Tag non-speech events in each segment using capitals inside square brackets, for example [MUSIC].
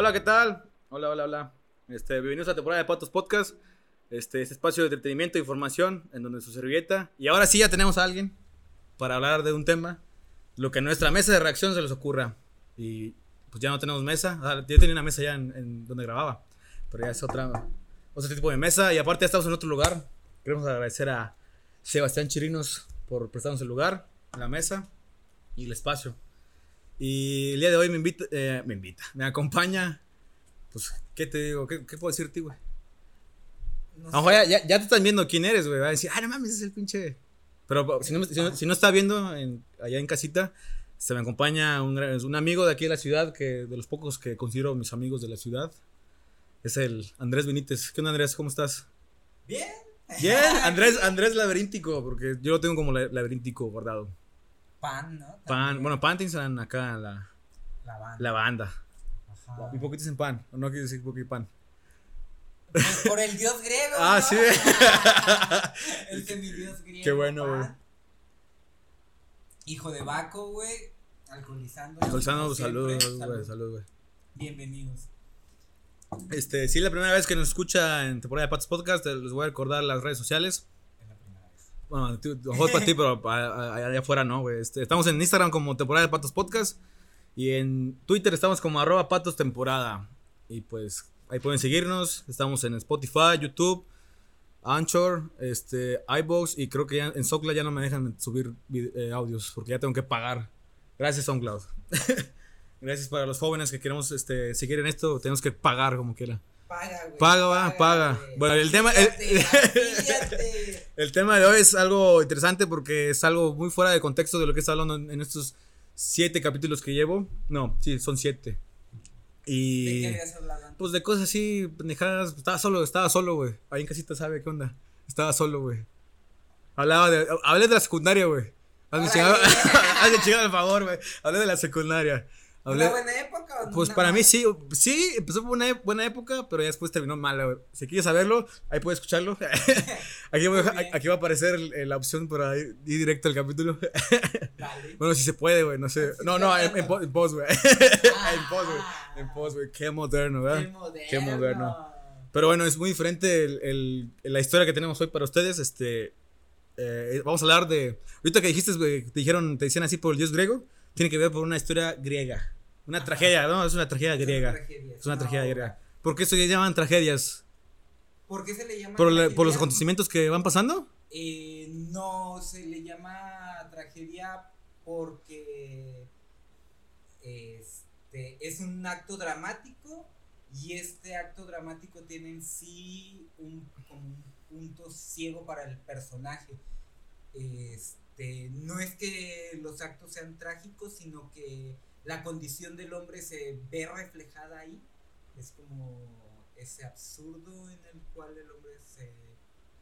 Hola, ¿qué tal? Hola, hola, hola. Este, bienvenidos a la temporada de Patos Podcast. Este, este espacio de entretenimiento e información en donde su servilleta. Y ahora sí ya tenemos a alguien para hablar de un tema. Lo que en nuestra mesa de reacción se les ocurra. Y pues ya no tenemos mesa. Ah, Yo tenía una mesa ya en, en donde grababa. Pero ya es otra, otro tipo de mesa. Y aparte ya estamos en otro lugar. Queremos agradecer a Sebastián Chirinos por prestarnos el lugar, la mesa y el espacio. Y el día de hoy me invita, eh, me invita, me acompaña. Pues, ¿qué te digo? ¿Qué, qué puedo decirte, güey? No A lo mejor ya, ya, ya te están viendo quién eres, güey. Va a decir, ah, no mames, ese es el pinche. Pero si no, si no, si no está viendo en- allá en casita, se me acompaña un, amigo de aquí de la ciudad, que de los pocos que considero mis amigos de la ciudad. Es el Andrés Benítez. ¿Qué onda, Andrés? ¿Cómo estás? Bien. Bien, [LAUGHS] Andrés, Andrés Laberíntico, porque yo lo tengo como la- laberíntico guardado. Pan, ¿no? Pan, bueno, pan tienen acá la, La banda. la banda. Ajá. Y poquitos en pan, o no quiero decir poquito pan. Pues por el dios griego. Ah, ¿no? sí. [LAUGHS] el semidios griego. Qué bueno, güey. Hijo de Baco, güey. Alcoholizando. Siempre. saludos, güey, saludos, güey. Bienvenidos. Este, sí, la primera vez que nos escucha en temporada de Patos Podcast, les voy a recordar las redes sociales. Es la primera vez. Bueno, para ti, pero allá afuera no, güey. Este, estamos en Instagram como temporada de Patos Podcast. Y en Twitter estamos como arroba patos temporada. Y pues ahí pueden seguirnos. Estamos en Spotify, YouTube, Anchor, este, iBox. Y creo que ya en SoundCloud ya no me dejan subir eh, audios porque ya tengo que pagar. Gracias, SoundCloud. [LAUGHS] Gracias para los jóvenes que queremos este, seguir en esto. Tenemos que pagar como quiera. Paga, güey. Paga, va, paga. güey. Bueno, el tema- el-. [LAUGHS] El tema de hoy es algo interesante porque es algo muy fuera de contexto de lo que está hablando en, en estos siete capítulos que llevo. No, sí, son siete. ¿De Y. qué habías hablado? Pues de cosas así, pendejadas. Estaba solo, estaba solo, güey. Ahí en casita sabe qué onda. Estaba solo, güey. Hablaba de. Hablé de la secundaria, güey. Hazme chingado [LAUGHS] el favor, güey. Hablé de la secundaria. Hablé, ¿Una buena época o pues para mí sí, sí, empezó por una e- buena época, pero ya después terminó mala, güey. Si quieres saberlo, ahí puedes escucharlo. [LAUGHS] [LAUGHS] aquí, voy va a aparecer la opción para ir, ir directo al capítulo. [LAUGHS] Dale. bueno, si se puede, güey, no sé. Sí, No, no, en, en, po- en post, güey. Ah. en post, güey. En post, güey. Qué moderno, ¿verdad? Qué moderno. Qué moderno. Pero bueno, es muy diferente el, el- la historia que tenemos hoy para ustedes. Este, eh, vamos a hablar de. Ahorita que dijiste, güey, te dijeron, te decían así por el dios griego, tiene que ver por una historia griega. Una tragedia, ¿no? Es una tragedia Es una griega. tragedia, Es una tragedia obra. griega. ¿Por qué se llaman tragedias? ¿Por qué se le llama ¿Por, la- por los acontecimientos que van pasando? Eh, no se le llama tragedia porque este es un acto dramático y este acto dramático tiene en sí un, como un punto ciego para el personaje. Este, no es que los actos sean trágicos, sino que la condición del hombre se ve reflejada ahí. Es como ese absurdo en el cual el hombre se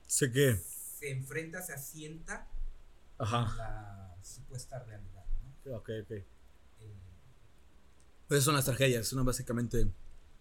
Sé qué. se enfrenta, se asienta Ajá. a la supuesta realidad, ¿no? Ok, ok. Eh, Pues son las tragedias, son básicamente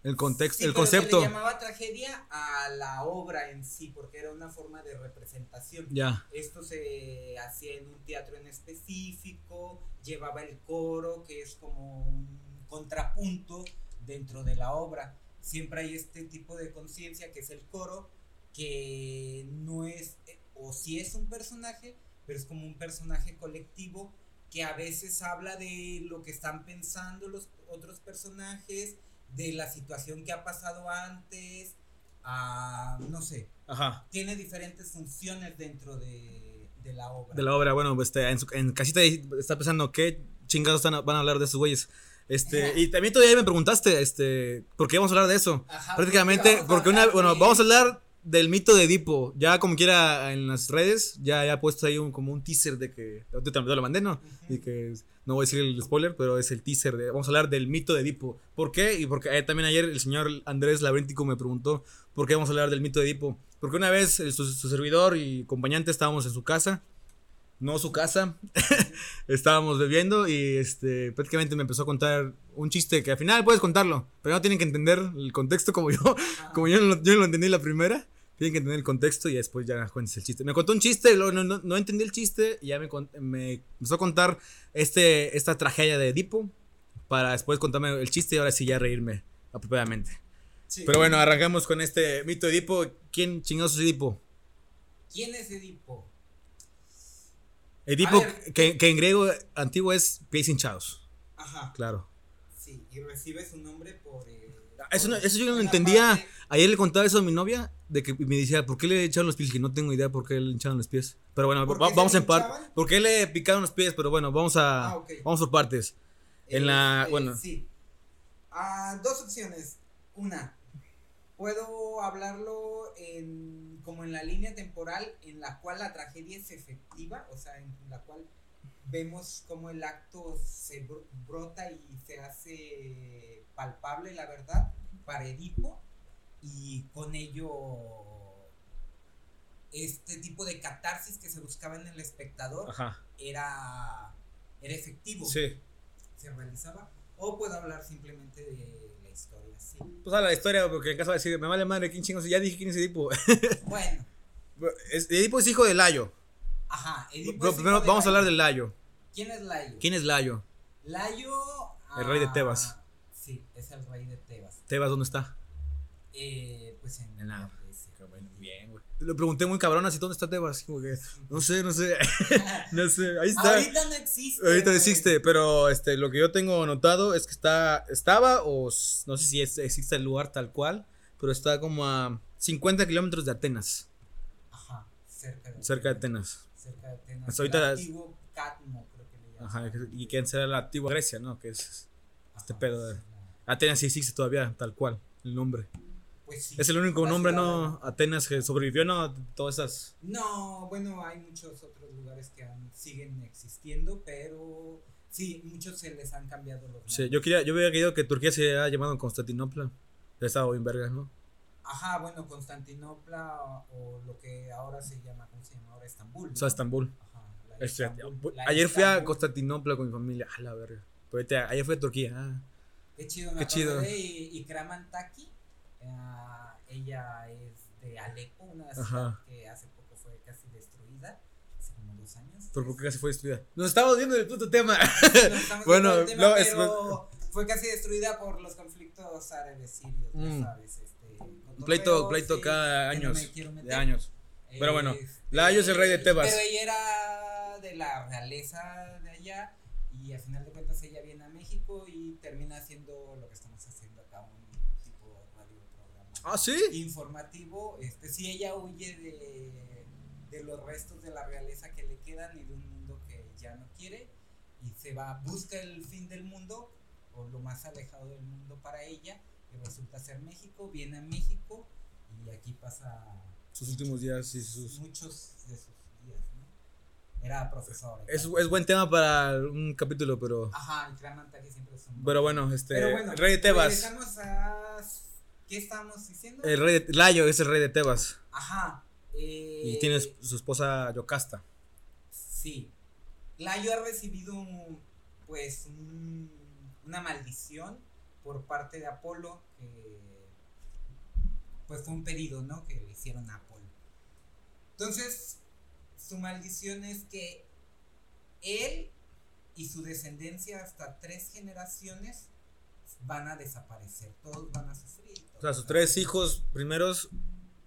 el contexto, sí, el pero concepto. Se le llamaba tragedia a la obra en sí, porque era una forma de representación. Ya. Esto se hacía en un teatro en específico, llevaba el coro, que es como un contrapunto dentro de la obra. Siempre hay este tipo de conciencia que es el coro, que no es, o sí es un personaje, pero es como un personaje colectivo que a veces habla de lo que están pensando los otros personajes, de la situación que ha pasado antes, a, no sé, Ajá. tiene diferentes funciones dentro de, de la obra. De la obra, bueno, pues este, en, su- en casita ahí está pensando qué chingados están- van a hablar de esos güeyes. Este, y también todavía me preguntaste, este, ¿por qué vamos a hablar de eso? Ajá, Prácticamente, a porque una, bueno, de- vamos a hablar del mito de Edipo. Ya como quiera en las redes, ya ya he puesto ahí un, como un teaser de que, yo te lo mandé, ¿no? Y que no voy a decir el spoiler, pero es el teaser de, vamos a hablar del mito de Edipo. ¿Por qué? Y porque eh, también ayer el señor Andrés Labríntico me preguntó, ¿por qué vamos a hablar del mito de Edipo? Porque una vez eh, su, servidor y acompañante estábamos en su casa, no su casa, [LAUGHS] estábamos bebiendo y este prácticamente me empezó a contar un chiste que al final puedes contarlo, pero no tienen que entender el contexto como yo, [LAUGHS] como yo yo lo entendí la primera. Tienen que entender el contexto y después ya cuentes el chiste. Me contó un chiste, no, no, no entendí el chiste y ya me, me empezó a contar este, esta tragedia de Edipo para después contarme el chiste y ahora sí ya reírme. apropiadamente. Sí. Pero bueno, arrancamos con este mito Edipo. ¿Quién chingados es Edipo? ¿Quién es Edipo? Edipo, ver. que, que en griego antiguo es pies hinchados. Ajá. Claro. Sí, y recibe su nombre por. eh, Eso, no- eso yo no lo entendía. parte- Ayer le contaba eso a mi novia, de que me decía, ¿por qué le echaron los pies? Que no tengo idea por qué le echaron los pies. Pero bueno, ¿Por va- qué se vamos en parte. ¿Por qué le picaron los pies? Pero bueno, vamos a, Ah, vamos por partes. En la- Este, bueno. Sí. Ah, dos opciones. Una, puedo hablarlo en, como en la línea temporal en la cual la tragedia es efectiva, o sea, en la cual vemos cómo el acto se bro- brota y se hace palpable, la verdad, para Edipo, y con ello este tipo de catarsis que se buscaba en el espectador Ajá. era, era efectivo Sí. se realizaba o puedo hablar simplemente de historia sí Pues a la historia, porque en caso a decir, me vale madre, ¿quién chingos? Ya dije quién es Edipo. [LAUGHS] bueno Es- Edipo es hijo de Layo. ajá Edipo Pero es primero hijo de vamos a hablar del Layo. quién es Layo ¿Quién es Layo? Layo El rey de ah, Tebas. sí es el rey de Tebas Tebas, ¿dónde está? eh, pues en, En la-. Le pregunté muy cabrón así, ¿dónde está Tebas? Como que, no sé, no sé. [LAUGHS] no sé, ahí está. ahorita no existe Ahorita güey. existe, pero este, lo que yo tengo anotado es que está, estaba, o no sé si es- existe el lugar tal cual, pero está como a 50 kilómetros de Atenas, ajá cerca de cerca de Atenas. cerca de Atenas Hasta ahorita antiguo Catmo creo que le llaman Ajá, y que será la antigua Grecia, ¿no? Que es este pedo de... Atenas sí existe todavía, tal cual, el nombre. Pues sí, Es el único nombre, ¿no? Atenas que sobrevivió, ¿no? Todas esas... No, bueno, hay muchos otros lugares que siguen existiendo, pero sí, muchos se les han cambiado los nombres. Sí, yo quería, yo hubiera querido que Turquía se haya llamado Constantinopla. Ya estaba bien verga, ¿no? Ajá, bueno, Constantinopla o, o lo que ahora se llama, ¿cómo se llama ahora? Estambul. O sea. Estambul. Ajá, la Este, la ayer fui a. Constantinopla con mi familia. A la verga. Pero ayer fui a Turquía. Ah. Qué chido, me Qué chido. Y, y Kraman Taki, ah, ella es de Alepo, una ciudad que hace poco fue casi destruida, hace como dos años. ¿Por qué casi fue destruida? Nos estamos viendo el puto tema. [LAUGHS] Bueno, tema, no, es- pero fue casi destruida por los conflictos árabes sirios, Mm. ya sabes, este, pleito, pleito sí, cada no años. me de años. Pero bueno, Este, Layo es el rey de Tebas. Pero ella era de la realeza de allá y al final de cuentas ella viene a México y termina haciendo lo que estamos haciendo acá, un tipo radio programa Ah, sí. informativo. Este, sí, ella huye de, de los restos de la realeza que le quedan y de un mundo que ya no quiere y se va, busca el fin del mundo o lo más alejado del mundo para ella y resulta ser México, viene a México y aquí pasa Sus últimos días y sus. muchos de sus días, ¿no? Era profesor. Es, es buen tema para un capítulo, pero. Ajá, el Kraman Taki siempre es un Pero bueno, este. Pero bueno, rey Tebas. a ¿qué estábamos diciendo? El rey de. Layo es el rey de Tebas. Ajá. eh, Y tiene su esposa Yocasta. Sí. Layo ha recibido un- pues un- una maldición por parte de Apolo que pues fue un pedido, ¿no? Que le hicieron a Apolo. Entonces, su maldición es que él y su descendencia hasta tres generaciones van a desaparecer, todos van a sufrir. O sea, sus tres hijos primeros.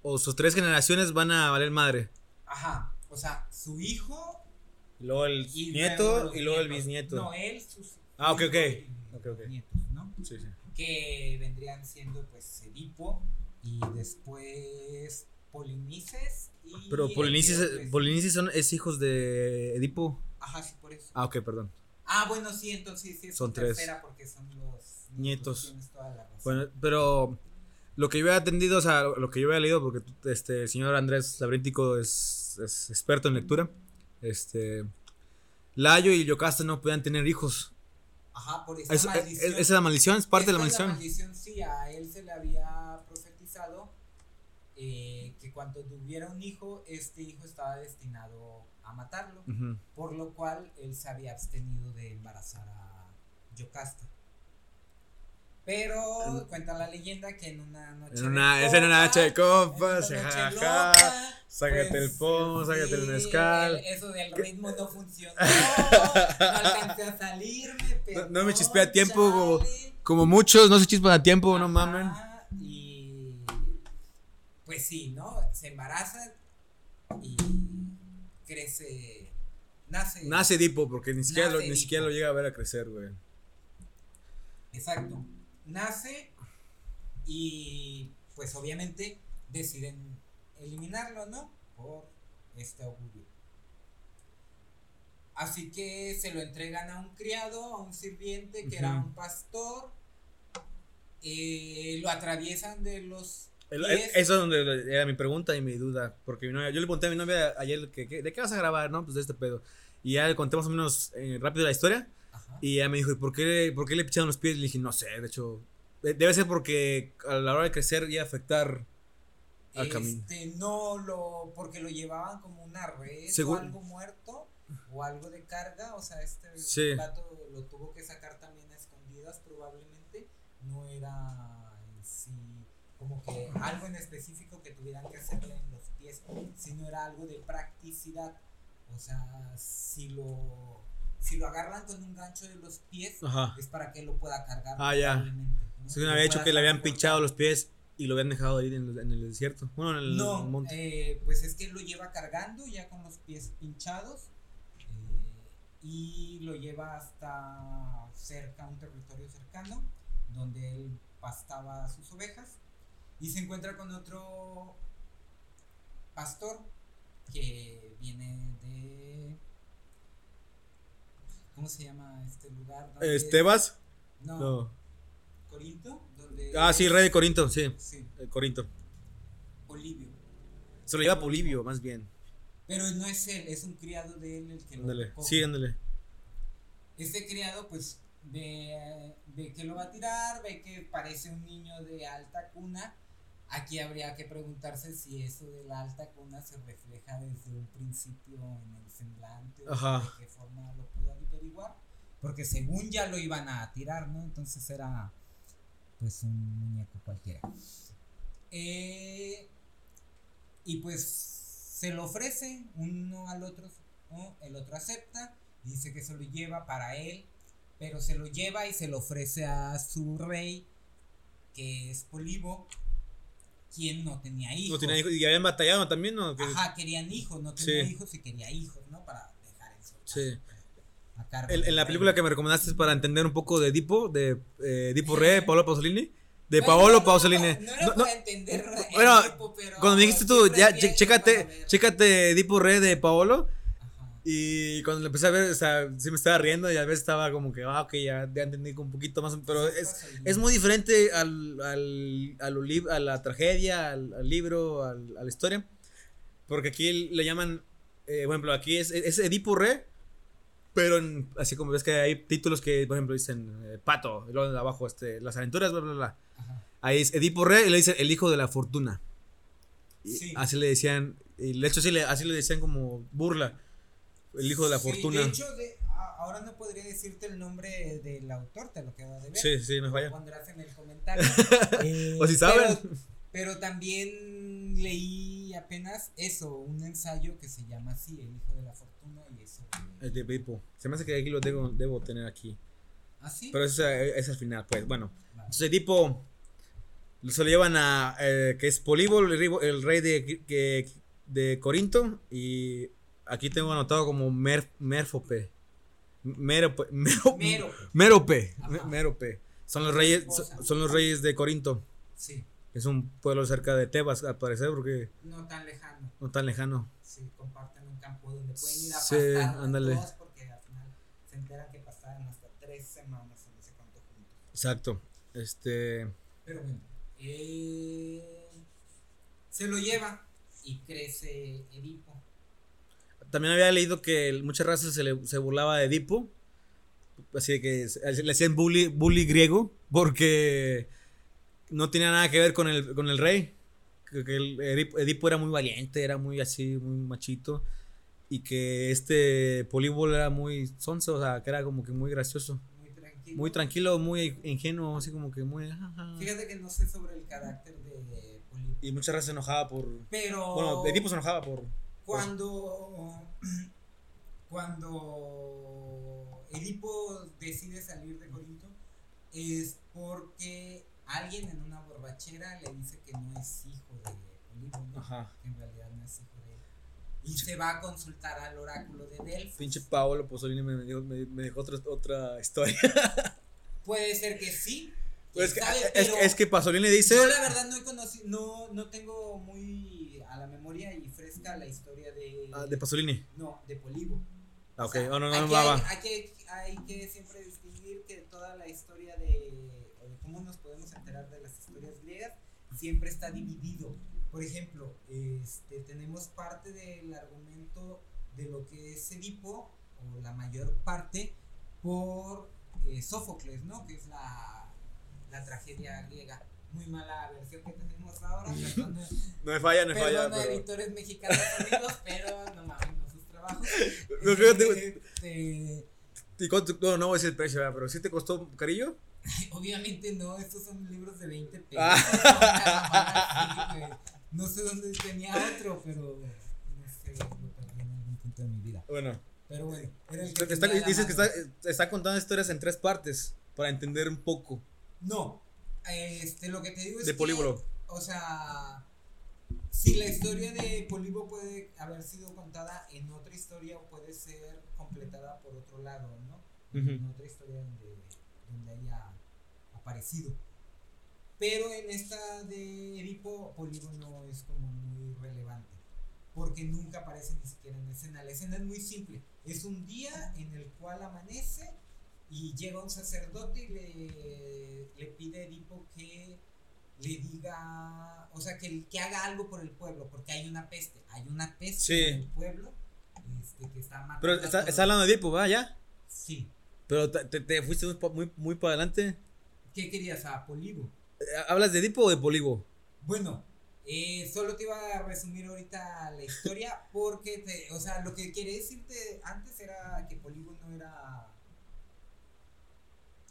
O sus tres generaciones van a valer madre. Ajá, o sea, su hijo Y luego el y nieto luego y luego el nietos. bisnieto. No, él, sus Ah, ok, ok. y Ok, ok. nietos, ¿no? Sí, sí. Que vendrían siendo pues Edipo y después Polinices y Pero Polinices, Etíopes. Polinices son, es hijos de Edipo. Ajá, sí, por eso. Ah, ok, perdón. Ah, bueno, sí, entonces sí es Son su tres. tercera porque son los Nietos. Tienes toda la razón. Bueno, pero lo que yo había atendido, o sea, lo que yo había leído, porque este el señor Andrés Labríntico es, es experto en lectura. Este. Layo y Yocasta no podían tener hijos. Ajá, por esa Eso- maldición. es- esa es la maldición, es parte de la Esta es maldición. sí, a él se le había profetizado eh, que cuando tuviera un hijo, este hijo estaba destinado a matarlo, por lo cual él se había abstenido de embarazar a Yocasta. Pero En- cuenta la leyenda que en una noche. En de una, es en una noche de copas, jajaja. loca, Sácate pues, el pomo, sácate el mezcal. el- Eso del ritmo no funcionó. [LAUGHS] no alcancé a salirme, No- no me chispé a tiempo, chale. Como muchos, no se chispan a tiempo, no mamen. Y pues sí, ¿no? Se embaraza y crece, nace. Nace Edipo, porque ni siquiera, lo, ni siquiera lo llega a ver a crecer, güey. Exacto. Nace y pues obviamente deciden eliminarlo, ¿no? Por este augurio. Así que se lo entregan a un criado, a un sirviente que era un pastor. eh, lo atraviesan de los el- eso es donde era mi pregunta y mi duda. Porque mi novia- yo le pregunté a mi novia ayer, que, que- ¿de qué vas a grabar? No, pues de este pedo. Y ya le conté más o menos eh, rápido la historia. Ajá. Y ella me dijo, ¿y por qué, por qué le picharon los pies? Y le dije, no sé, de hecho, de- debe ser porque a la hora de crecer y afectar al camino. Este, no lo, porque lo llevaban como una red Según- o algo muerto o algo de carga, o sea, este Sí. plato lo tuvo que sacar también a escondidas probablemente, no era en sí como que algo en específico que tuvieran que hacerle en los pies, sino era algo de practicidad, o sea, si lo, si lo agarran con un gancho de los pies, Ajá. es para que lo pueda cargar. Ah, ya. ¿no? Se había pueda que le habían pinchado los pies y lo habían dejado ahí en, el- en el desierto. Bueno, en el No, monte. eh, pues es que él lo lleva cargando ya con los pies pinchados eh, y lo lleva hasta cerca, un territorio cercano, donde él pastaba sus ovejas y se encuentra con otro pastor que viene de... ¿Cómo se llama este lugar? ¿Estebas? No, No. Corinto. Donde Ah, sí, rey de Corinto, sí. Sí, eh, Corinto. Polibio. Se lo lleva Polibio, más bien. Pero no es él, es un criado de él el que lo Ándale. recoge. Sí, ándale. Este criado, pues, ve, ve que lo va a tirar, ve que parece un niño de alta cuna. Aquí habría que preguntarse si eso de la alta cuna se refleja desde un principio en el semblante o Ajá. de qué forma lo pudo averiguar. Porque según ya lo iban a tirar, ¿no? Entonces era, pues, un muñeco cualquiera. Eh, y pues se lo ofrece uno al otro, ¿no? el otro acepta, dice que se lo lleva para él, pero se lo lleva y se lo ofrece a su rey, que es Polibo, quien no tenía hijos. No tenía hijos. Y habían batallado también, ¿no? Ajá, querían hijos, no tenía Sí. hijos y quería hijos, ¿no? Para dejar en su Sí. cargo En, la película que me recomendaste para entender un poco de Edipo, de eh, Edipo Re, de [LAUGHS] Paolo Pasolini. De Paolo no, no, Pasolini. No, era No, no, para entender el bueno, pero Cuando me dijiste tú, ya, chécate, chécate Edipo Re de Paolo. Y cuando lo empecé a ver, o sea, sí me estaba riendo y a veces estaba como que, ah, ok, ya, ya entendí un poquito más. Pero es, es muy diferente al, al, a, lo lib- a la tragedia, al, al libro, al- a la historia. Porque aquí le llaman, eh, por ejemplo, aquí es, es Edipo Re, pero en- así como ves que hay títulos que, por ejemplo, dicen eh, Pato, y luego de abajo, este, las aventuras, bla, bla, bla. Ajá. Ahí es Edipo Re y le dicen el hijo de la fortuna. Y Sí. Así le decían, y de hecho sí le, así le decían como burla. El hijo de la Sí, fortuna. De hecho, de- ahora no podría decirte el nombre del autor, te lo quedo de ver. Sí, sí, Lo falla. pondrás en el comentario. [LAUGHS] Eh, O si saben. Pero, pero también leí apenas eso, un ensayo que se llama así, El hijo de la fortuna y eso. El de Edipo. Se me hace que aquí lo debo, debo tener aquí. ¿Ah, sí? Pero eso es, al final, pues. Bueno. Vale. Entonces Edipo se lo llevan a, eh, que es Políbo, el, rey- el rey de, de Corinto. Y aquí tengo anotado como Mer, Merfope. Merope. [LAUGHS] Mero- Mero. Mérope. Ajá. Me- Mérope. Son los reyes, son, los reyes de Corinto. Sí, Es un pueblo cerca de Tebas, al parecer, porque no tan lejano. no tan lejano. Sí, comparten un campo donde pueden ir a Sí, pastar ándale. dos porque al final se enteran que pasaron hasta tres semanas en ese cuento juntos. Exacto. Este. Pero bueno, eh, se lo lleva y crece Edipo. También había leído que muchas razas se, le, se burlaba de Edipo. Así de que le hacían bully, bully griego. Porque no tenía nada que ver con el, con el rey. Que, el Edipo, era muy valiente, era muy así, muy machito. Y que este Políbolo era muy sonso, o sea, que era como que muy gracioso. Muy tranquilo. Muy tranquilo, muy ingenuo, así como que muy. Fíjate que no sé sobre el carácter de Polipo. Y muchas razas se enojaba por. Pero Bueno, Edipo se enojaba por. Cuando [CLEARS THROAT] cuando Edipo decide salir de Corinto, es porque alguien en una borrachera le dice que no es hijo de Polígono, Ajá. que en realidad no es hijo de él. Y se va a consultar al oráculo de Delfos. Pinche Paolo Pozzolini me, me, me dejó otra, otra historia. [LAUGHS] Puede ser que sí. Pues es, que, sabe, es, pero es que Pasolini dice. Yo la verdad no he conocido, no, no tengo muy la memoria y fresca la historia de... Ah, de Pasolini. No, de Polibo. Ah, ok. O sea, Oh, no, no, aquí va, hay, va. hay que, hay que siempre distinguir que toda la historia de, o de cómo nos podemos enterar de las historias griegas siempre está dividido. Por ejemplo, este, tenemos parte del argumento de lo que es Edipo, o la mayor parte, por eh, Sófocles, ¿no? Que es la, la tragedia griega. Muy mala versión que tenemos ahora, [LAUGHS] No me falla, no me falla. Perdón a Pero... editores mexicanos amigos, pero no mames, no sus trabajos. [LAUGHS] No, fíjate, Este, ¿Y cuánto? No, no voy a decir el precio, ¿verdad? pero ¿sí te costó carillo? obviamente no, estos son libros de 20 pesos. Ah. [LAUGHS] Güey. No sé dónde tenía otro, pero no sé, lo perdí en algún punto de mi vida. Bueno, Pero bueno, era el que está- dices que está, está contando historias en tres partes para entender un poco No, este, lo que te digo es de Políbolo. o sea, si la historia de Polibo puede haber sido contada en otra historia o puede ser completada por otro lado, ¿no? En otra historia donde, donde haya aparecido. Pero en esta de Edipo, Polibo no es como muy relevante. Porque nunca aparece ni siquiera en escena. La escena es muy simple. Es un día en el cual amanece y llega un sacerdote y le, le pide a Edipo que le diga, o sea, que, que haga algo por el pueblo, porque hay una peste. Hay una peste Sí. en el pueblo este, que está matando. Pero está, está hablando de Edipo, ¿va? ¿Ya? Sí. Pero te, te- te fuiste muy, muy, muy para adelante. ¿Qué querías? A Polibo. Eh, ¿Hablas de Edipo o de Polibo? Bueno, eh, solo te iba a resumir ahorita la historia porque, te, o sea, lo que quería decirte antes era que Polibo no era,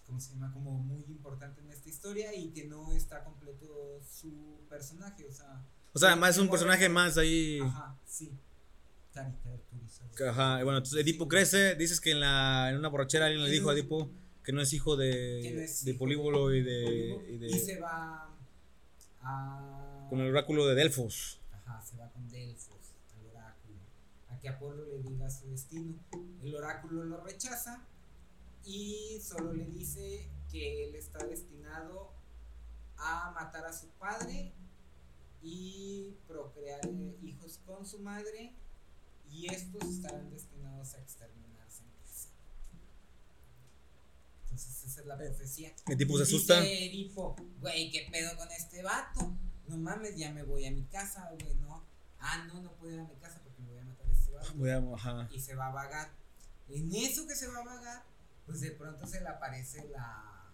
¿cómo se llama? Como muy importante en esta historia y que no está completo su personaje, o sea. O sea, Sí, más un personaje más ahí. Ajá, sí. Ajá, y bueno, entonces Edipo crece, dices que en, la, en una borrachera alguien le dijo a Edipo que no es hijo de, no es de hijo Políbolo y de, y de- y se va a con el oráculo de Delfos. Ajá, se va con Delfos al oráculo. A que Apolo le diga su destino. El oráculo lo rechaza y solo le dice que él está destinado a matar a su padre y procrear eh, hijos con su madre y estos estarán destinados a exterminarse en casa. Entonces esa es la profecía. El tipo se asusta. Dice Edipo, güey, ¿qué pedo con este vato? No mames, ya me voy a mi casa, güey, no. Ah, no, no puedo ir a mi casa porque me voy a matar a este vato. Voy a- ajá. Y se va a vagar. En eso que se va a vagar, pues de pronto se le aparece la.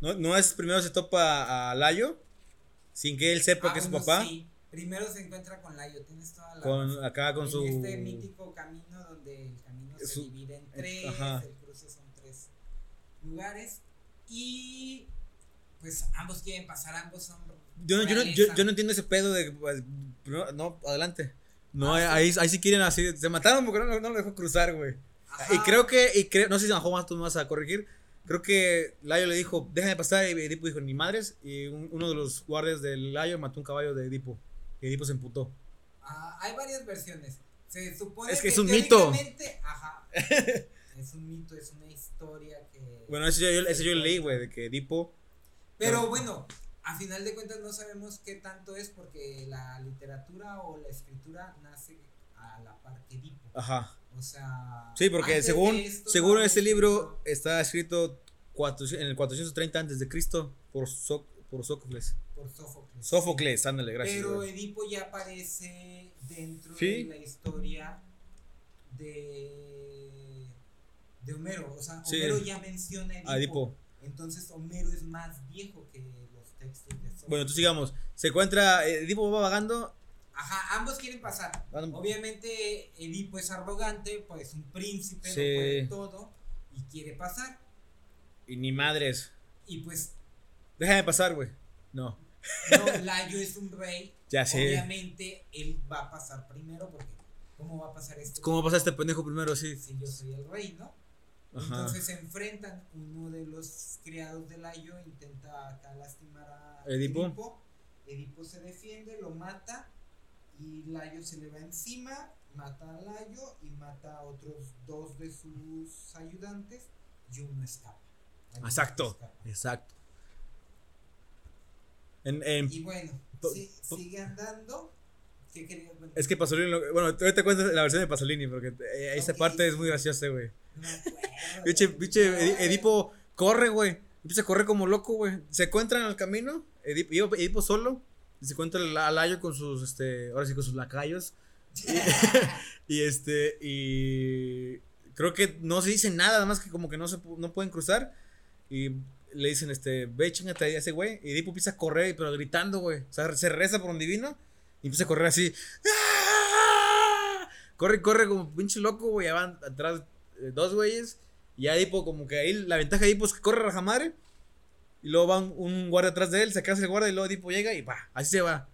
¿No, ¿No es primero se topa a Layo? Sin que él sepa Ah, que es su papá. sí. Primero se encuentra con Layo, tienes toda la. Con, acá con en su. este mítico camino donde el camino se Su- divide en eh, tres, ajá. el cruce son tres lugares y pues ambos quieren pasar, ambos son Yo, no- yo, no, yo, yo no entiendo ese pedo de. pues, No, adelante. No, Ah, ahí, ahí sí quieren así. Se mataron porque no, no lo dejó cruzar, güey. Ajá. Y creo que, y creo, no sé si más tú me vas a corregir. Creo que Layo le dijo, déjame pasar. Y Edipo dijo, ni madres. Y un- uno de los guardias del Layo mató un caballo de Edipo. Y Edipo se emputó. Ah, hay varias versiones. Se supone Es que es un mito. Ajá. [LAUGHS] es un mito, es una historia que. Bueno, ese yo, ese yo leí, güey, de que Edipo. Pero bueno, a final de cuentas no sabemos qué tanto es porque la literatura o la escritura nace a la par que Edipo. Ajá. O sea. Sí, porque según, esto según no este libro está escrito cuatro- en el 430 antes de Cristo por, So- por Sófocles. por Sófocles. Sófocles, ándale, gracias. Pero. Edipo ya aparece dentro Sí. de la historia de, de Homero. O sea, Sí. Homero ya menciona Edipo. Entonces Homero es más viejo que los textos de Sófocles. Bueno, entonces sigamos. Se encuentra, Edipo va vagando. Ajá, ambos quieren pasar. Obviamente Edipo es arrogante, pues un príncipe, Sí. no puede todo y quiere pasar. Y ni madres. Y pues Déjame pasar, güey. No. no, [LAUGHS] Layo es un rey. Ya sé. Obviamente él va a pasar primero porque ¿cómo va a pasar esto? ¿Cómo pasa este pendejo primero así? Si yo soy el rey, ¿no? Entonces se enfrentan, uno de los criados de Layo intenta acá lastimar a Edipo. Edipo. Edipo se defiende, lo mata y Layo se le va encima, mata a Layo y mata a otros dos de sus ayudantes y uno escapa. Exacto. escapa. Exacto. En, en- Y bueno, po- sigue andando. ¿Qué es que Pasolini. lo- bueno, ahorita cuentas la versión de Pasolini porque eh, esa parte es muy graciosa, güey. [LAUGHS] Pinche No, Edi- Edipo corre, güey. Empieza a correr como loco, güey. Se encuentran al camino. Edipo, Edipo solo. Se encuentra al Layo con sus, este, ahora sí, con sus lacayos. [LAUGHS] Y este, y creo que no se dice nada, nada más que como que no se no pueden cruzar. Y le dicen, este, ve, chingate ahí a ese güey. Y Edipo empieza a correr, pero gritando, güey. O sea, se reza por un divino. Y empieza a correr así. ¡Ah! Corre, corre como pinche loco, güey. Ya van atrás eh, dos güeyes. Y ya Edipo, como que ahí la ventaja de Edipo es que corre a. Y luego va un, un guardia atrás de él, se casa el guardia y luego Edipo llega y pa, así se va.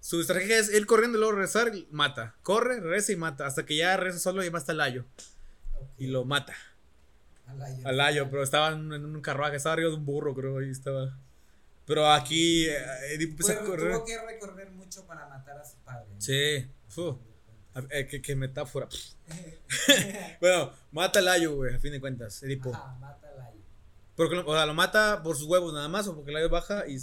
Su estrategia es él corriendo y luego regresar, mata. Corre, regresa y mata. Hasta que ya regresa solo y va hasta el Layo. Y lo mata. al Layo. Al Layo, pero estaba en, un carruaje, estaba arriba de un burro, creo, ahí estaba. Pero aquí eh, Edipo a correr. Tuvo que recorrer mucho para matar a su padre. ¿no? Sí. A- eh, qué, qué metáfora. [LAUGHS] Bueno, mata al Layo, güey, a fin de cuentas, Edipo. Ajá, mata al Layo. Porque, o sea, lo mata por sus huevos nada más, o porque el Layo baja y.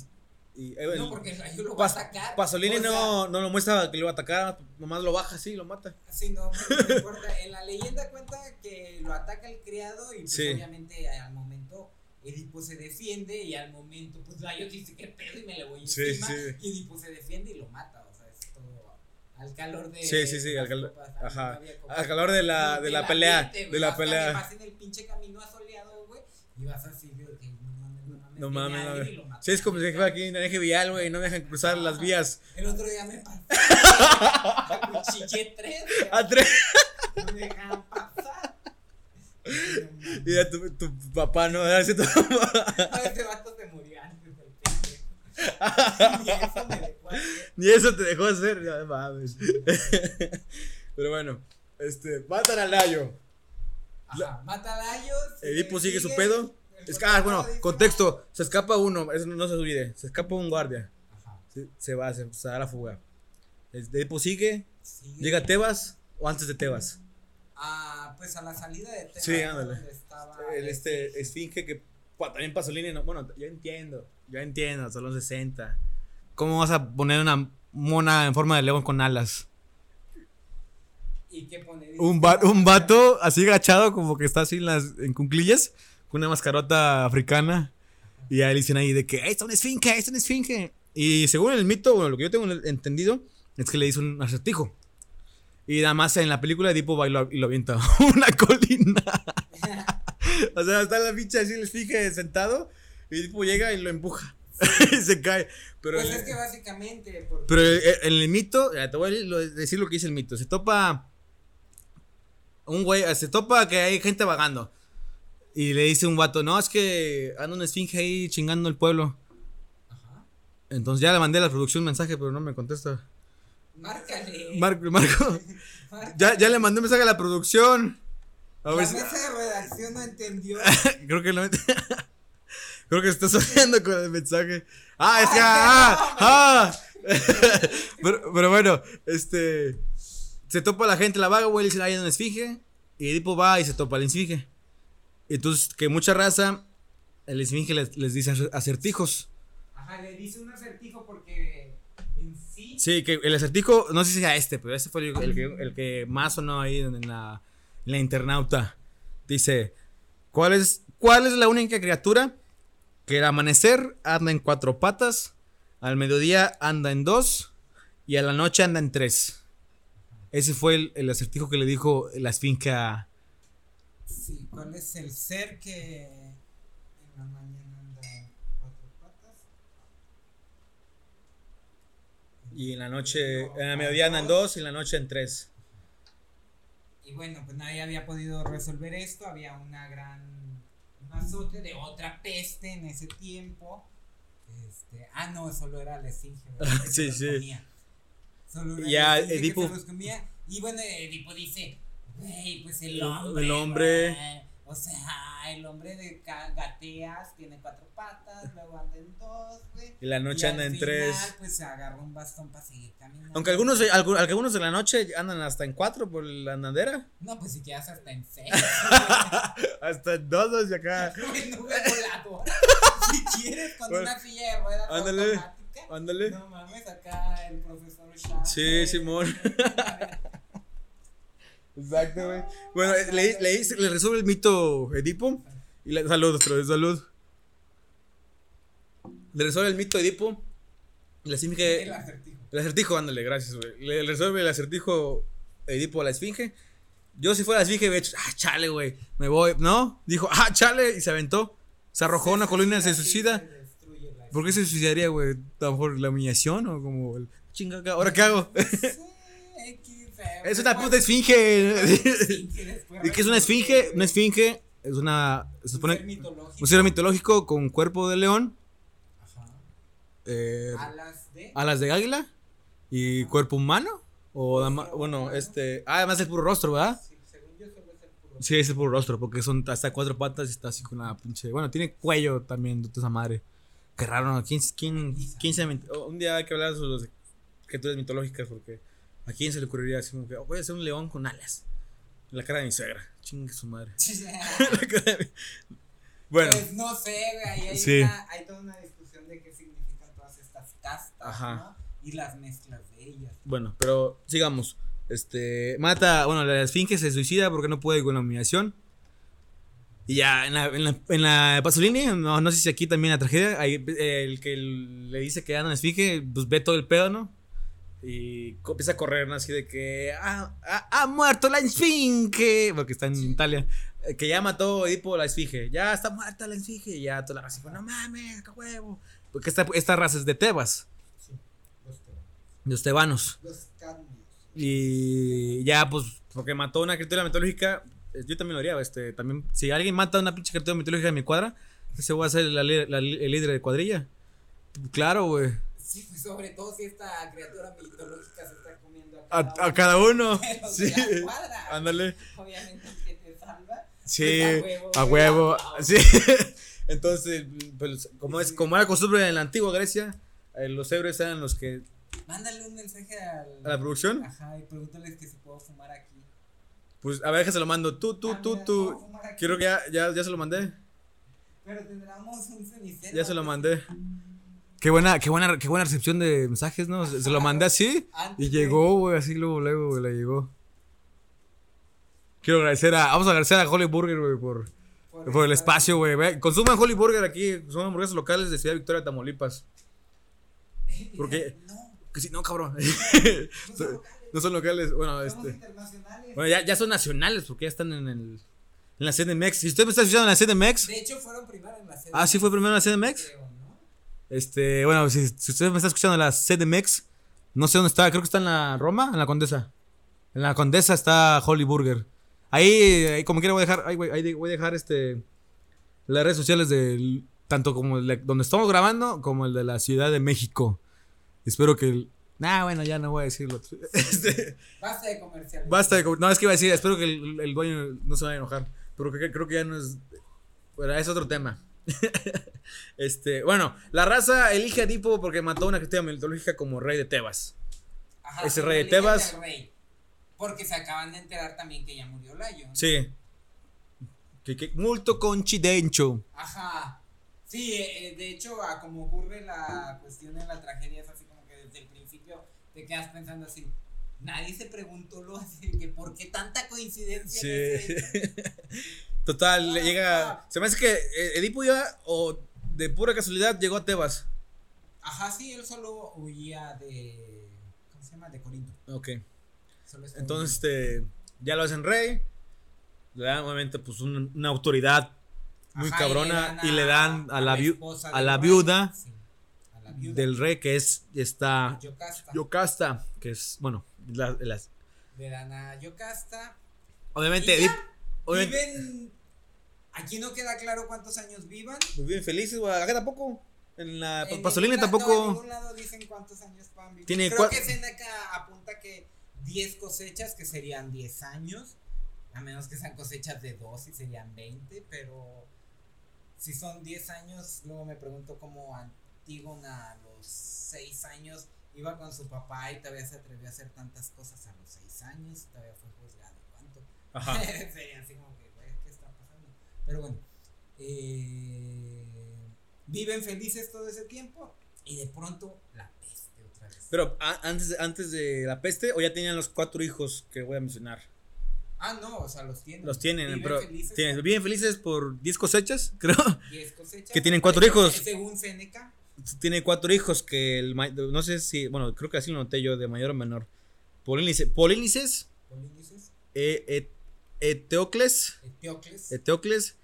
y eh, No, porque el Layo lo va a Pas- atacar. Pasolini O sea, no, no lo muestra que lo va a atacar, nomás lo baja así y lo mata. Sí, no, no importa. En la leyenda cuenta que lo ataca el criado y pues Sí. obviamente al momento Edipo se defiende y al momento pues Layo dice que pedo y me le voy Sí, encima sí. y Edipo se defiende y lo mata. O sea, es todo al calor de Sí, sí, sí, al calor- ajá. Al calor de la, de la pelea, ambiente, de la pelea. El pinche camino güey, y vas así de que no mames, no mames. No mames, no mames. Sí, es como si fuera aquí en el eje vial, güey, no me dejan cruzar las vías. El otro día me pasé. [LAUGHS] Cuchillé tres. A tres. No me dejaban pasar. Y a tu, tu papá, ¿no? A ver si tu mamá. No, ese vato se murió antes del pendejo. Ni eso me dejó hacer. Ni eso te dejó hacer, no mames. [LAUGHS] Pero bueno, este, matan al Layo. Ajá, mata a Edipo sigue su pedo. ah, bueno, contexto. Se escapa uno, eso no se olvide. Se escapa un guardia. Ajá, Se, se va, se, se da la fuga. Edipo sigue. sigue. Llega a Tebas o antes de Tebas. Ah, pues a la salida de Tebas. Sí, ándale. El este Esfinge que también Pasolini no, bueno, yo entiendo, yo entiendo, son los 60. ¿Cómo vas a poner una mona en forma de león con alas? ¿Y qué pone? Un, va- un vato así agachado como que está así en las en cunclillas con una mascarota africana y ahí le dicen ahí de que ahí está un esfinge, está un esfinge. Y según el mito, bueno, lo que yo tengo entendido es que le hizo un acertijo. Y nada más en la película Edipo va y lo, y lo avienta [LAUGHS] una colina. [LAUGHS] o sea, está la pinche así el esfinge sentado y Edipo llega y lo empuja [LAUGHS] y se cae. Pero, Pues el- es que básicamente. Porque pero el- el- en el mito, te voy a decir lo que dice el mito. Se topa un güey, se topa que hay gente vagando. Y le dice un vato, no, es que anda una esfinge ahí chingando el pueblo. Ajá. Entonces ya le mandé a la producción un mensaje, pero no me contesta. Márcale. Marco, Marco, márcale. ya, ya le mandé un mensaje a la producción. A La ver si- mesa de redacción no entendió. [LAUGHS] creo que lo [LAUGHS] Creo que está soñando con el mensaje. Ah, es que. Ay, Ah, ah. [LAUGHS] pero, pero bueno, este. Se topa la gente, la vaga, güey, le dicen, ahí hay una esfinge. Y Edipo va y se topa la esfinge. Entonces, que mucha raza, el esfinge les, les dice acer- acertijos. Ajá, le dice un acertijo porque en sí. Sí, que el acertijo, no sé si sea este, pero ese fue el, el que, el que más sonó ahí en la, en la internauta. Dice, ¿cuál es, ¿cuál es la única criatura que al amanecer anda en cuatro patas, al mediodía anda en dos y a la noche anda en tres? Ese fue el, el acertijo que le dijo la esfinge a... Sí, ¿cuál es el ser que en la mañana anda en cuatro patas? Y en la noche, en la mediodía anda en dos y en la noche en tres. Y bueno, pues nadie había podido resolver esto. Había una gran. Un azote de otra peste en ese tiempo. Este, ah, no, solo era la esfinge. [LAUGHS] Sí, sí. Ya, que Edipo- se los comía. Y bueno, Edipo dice: Güey, pues el hombre. el hombre- O sea, el hombre de gateas tiene cuatro patas, luego anda en dos, güey. Y la noche y anda en final, tres. Pues se agarra un bastón para seguir caminando. Aunque algunos, algunos de la noche andan hasta en cuatro por la andadera. No, pues si quedas hasta en seis. [LAUGHS] Hasta en dos y acá. [LAUGHS] voladora. [LAUGHS] Si quieres, con Bueno, una silla de ruedas ándale. Ándale. No mames, acá el profesor Shaw. Sí, Simón. [LAUGHS] Exacto, güey. Bueno, le, le, le resuelve el mito Edipo. Y le, salud, otra vez, salud. Le resuelve el mito Edipo. Y la esfinge. El acertijo. El acertijo, ándale, gracias, güey. Le, resuelve el acertijo Edipo a la esfinge. Yo, si fuera la esfinge, hubiera hecho, ah, chale, güey. Me voy. No, dijo, ah, chale. Y se aventó. Se arrojó a una colina, se suicida. ¿Por qué se suicidaría, güey? ¿A lo mejor la humillación o como el chinga, ¿ahora qué hago? [LAUGHS] [LAUGHS] Es una pues, puta esfinge. [LAUGHS] ¿Y qué es una esfinge? Una esfinge es una. Se Un supone. ser mitológico. Un ser mitológico con cuerpo de león, Ajá. eh, Alas de. alas de águila y cuerpo humano. O Rostro bueno, humano. este. Ah, además el puro rostro, ¿verdad? Sí, según yo solo es el puro. Sí, es el puro rostro, porque son hasta cuatro patas y está así con la pinche. Bueno, tiene cuello también, de esa madre. Qué raro, ¿no? ¿Quién, quién, quién se oh, Un día hay que hablar sobre las criaturas mitológicas, porque a quién se le ocurriría así como que, oh, voy a hacer un león con alas. La cara de mi suegra. Chingue su madre. [LAUGHS] La cara de mi- [LAUGHS] Bueno, Pues no sé, güey. Hay, Sí. una, hay toda una discusión de qué significan todas estas castas, Ajá. ¿no? Y las mezclas de ellas. bueno, pero sigamos. Este, mata, bueno, la esfinge se suicida porque no puede con la humillación. Y ya, en la, en la, en la Pasolini, no, no sé si aquí también la tragedia, ahí, eh, el que le dice que anda en esfinge, pues ve todo el pedo, ¿no? Y empieza a correr, ¿no? Así de que, ah, ah, ha muerto la esfinge, porque está en Italia, eh, que ya mató Edipo la esfinge, ya está muerta la esfinge, y ya toda la raza, no mames, qué huevo. Porque esta, esta raza es de Tebas, Sí. Los, te- los tebanos. los. Y ya, pues, porque mató una criatura mitológica, yo también lo haría, este, también, si alguien mata a una pinche criatura mitológica de mi cuadra, ese voy a ser la la el líder de cuadrilla. Claro, güey. Sí, pues sobre todo si esta criatura mitológica se está comiendo A, cada a cada uno. de los Sí. de la cuadra. Ándale. Obviamente el que te salva. Sí, pues, a huevo. a- Sí. [LAUGHS] Entonces, pues, como es, como era costumbre en la antigua Grecia, eh, los héroes eran los que. Mándale un mensaje al, ¿A la producción? Ajá, y pregúntales que si puedo fumar aquí. Pues a ver, se lo mando. Tú, tú, tú, tú. Quiero que ya, ya, ya se lo mandé. Pero tendremos un cenicero. Ya se lo mandé. Qué buena, qué buena, qué buena recepción de mensajes, ¿no? Se, se lo mandé así y llegó, güey, así luego, luego, güey, le llegó. Quiero agradecer a, vamos a agradecer a Holly Burger, güey, por, por el espacio, güey. Consuman Holly Burger aquí, son hamburguesas locales de Ciudad Victoria, Tamaulipas. [LAUGHS] Porque- No, Que sí, no, cabrón. [LAUGHS] [LAUGHS] no son locales, bueno, somos este. internacionales. Bueno, ya, ya son nacionales porque ya están en el. En la CDMX. Si usted me está escuchando en la CDMX. De hecho, fueron primero en la serie. Ah, sí fue primero en la CDMX. creo, ¿no? Este, bueno, si, si usted me está escuchando en la CDMX, no sé dónde está, creo que está en la Roma, en la Condesa. En la Condesa está Holly Burger. Ahí, ahí como quiera voy a dejar, ahí, voy- ahí voy a dejar este las redes sociales de tanto como el de donde estamos grabando como el de la Ciudad de México. Espero que Nah, bueno, ya no voy a decirlo. [LAUGHS] Este, Basta de comerciales. basta de com- No, es que iba a decir, espero que el, el dueño no se vaya a enojar. Pero creo que, creo que ya no es. Bueno, es otro tema. [LAUGHS] este, bueno, la raza elige a Edipo porque mató a una criatura mitológica como rey de Tebas. Ajá, ese rey de Tebas. rey. Porque se acaban de enterar también que ya murió Layo. Sí. Que, que, multo coincidencio. Ajá. Sí, eh, eh, de hecho, a como ocurre la cuestión en la tragedia, es así como que desde el principio te quedas pensando así. Nadie se preguntó lo así, que por qué tanta coincidencia. Sí. [LAUGHS] Total, le llega. ah. Se me hace que eh, Edipo ya, o de pura casualidad, llegó a Tebas. Ajá, sí, él solo huía de. ¿Cómo se llama? De Corinto. Ok. Solo Entonces, este, ya lo hacen rey. Le dan, obviamente, pues un- una autoridad muy Ajá, cabrona y le dan a la, a la viuda Sí, a la viuda del rey que es está Yocasta. Yocasta, que es bueno, la- las- Le dan a Yocasta. obviamente Y ya, Edip- obviamente Viven. Aquí no queda claro cuántos años vivan. pues, viven felices, güey, acá tampoco en la En Pasolini lado- no, en tampoco ningún lado dicen cuántos años van vivir. Tiene Creo que Seneca apunta que 10 cosechas, que serían 10 años. A menos que sean cosechas de dos y serían 20, pero si son 10 años, luego me pregunto cómo Antígona a los 6 años iba con su papá y todavía se atrevió a hacer tantas cosas a los 6 años, todavía fue juzgado. ¿Cuánto? Ajá. [LAUGHS] Sería así como que, güey, ¿qué está pasando? Pero bueno, eh, viven felices todo ese tiempo y de pronto la peste otra vez. Pero antes, de- antes de la peste, o ya tenían los cuatro hijos que voy a mencionar. Ah, no, o sea, los tienen. Los tienen, Viven pero felices tienen, felices por 10 cosechas, [LAUGHS] creo. 10 cosechas. que tienen cuatro hijos. Según Seneca. Tiene cuatro hijos que el no sé si, bueno, creo que así lo noté yo, de mayor o menor. Polínice, Polínices, Polinices, e, e- Eteocles, Eteocles, Eteocles,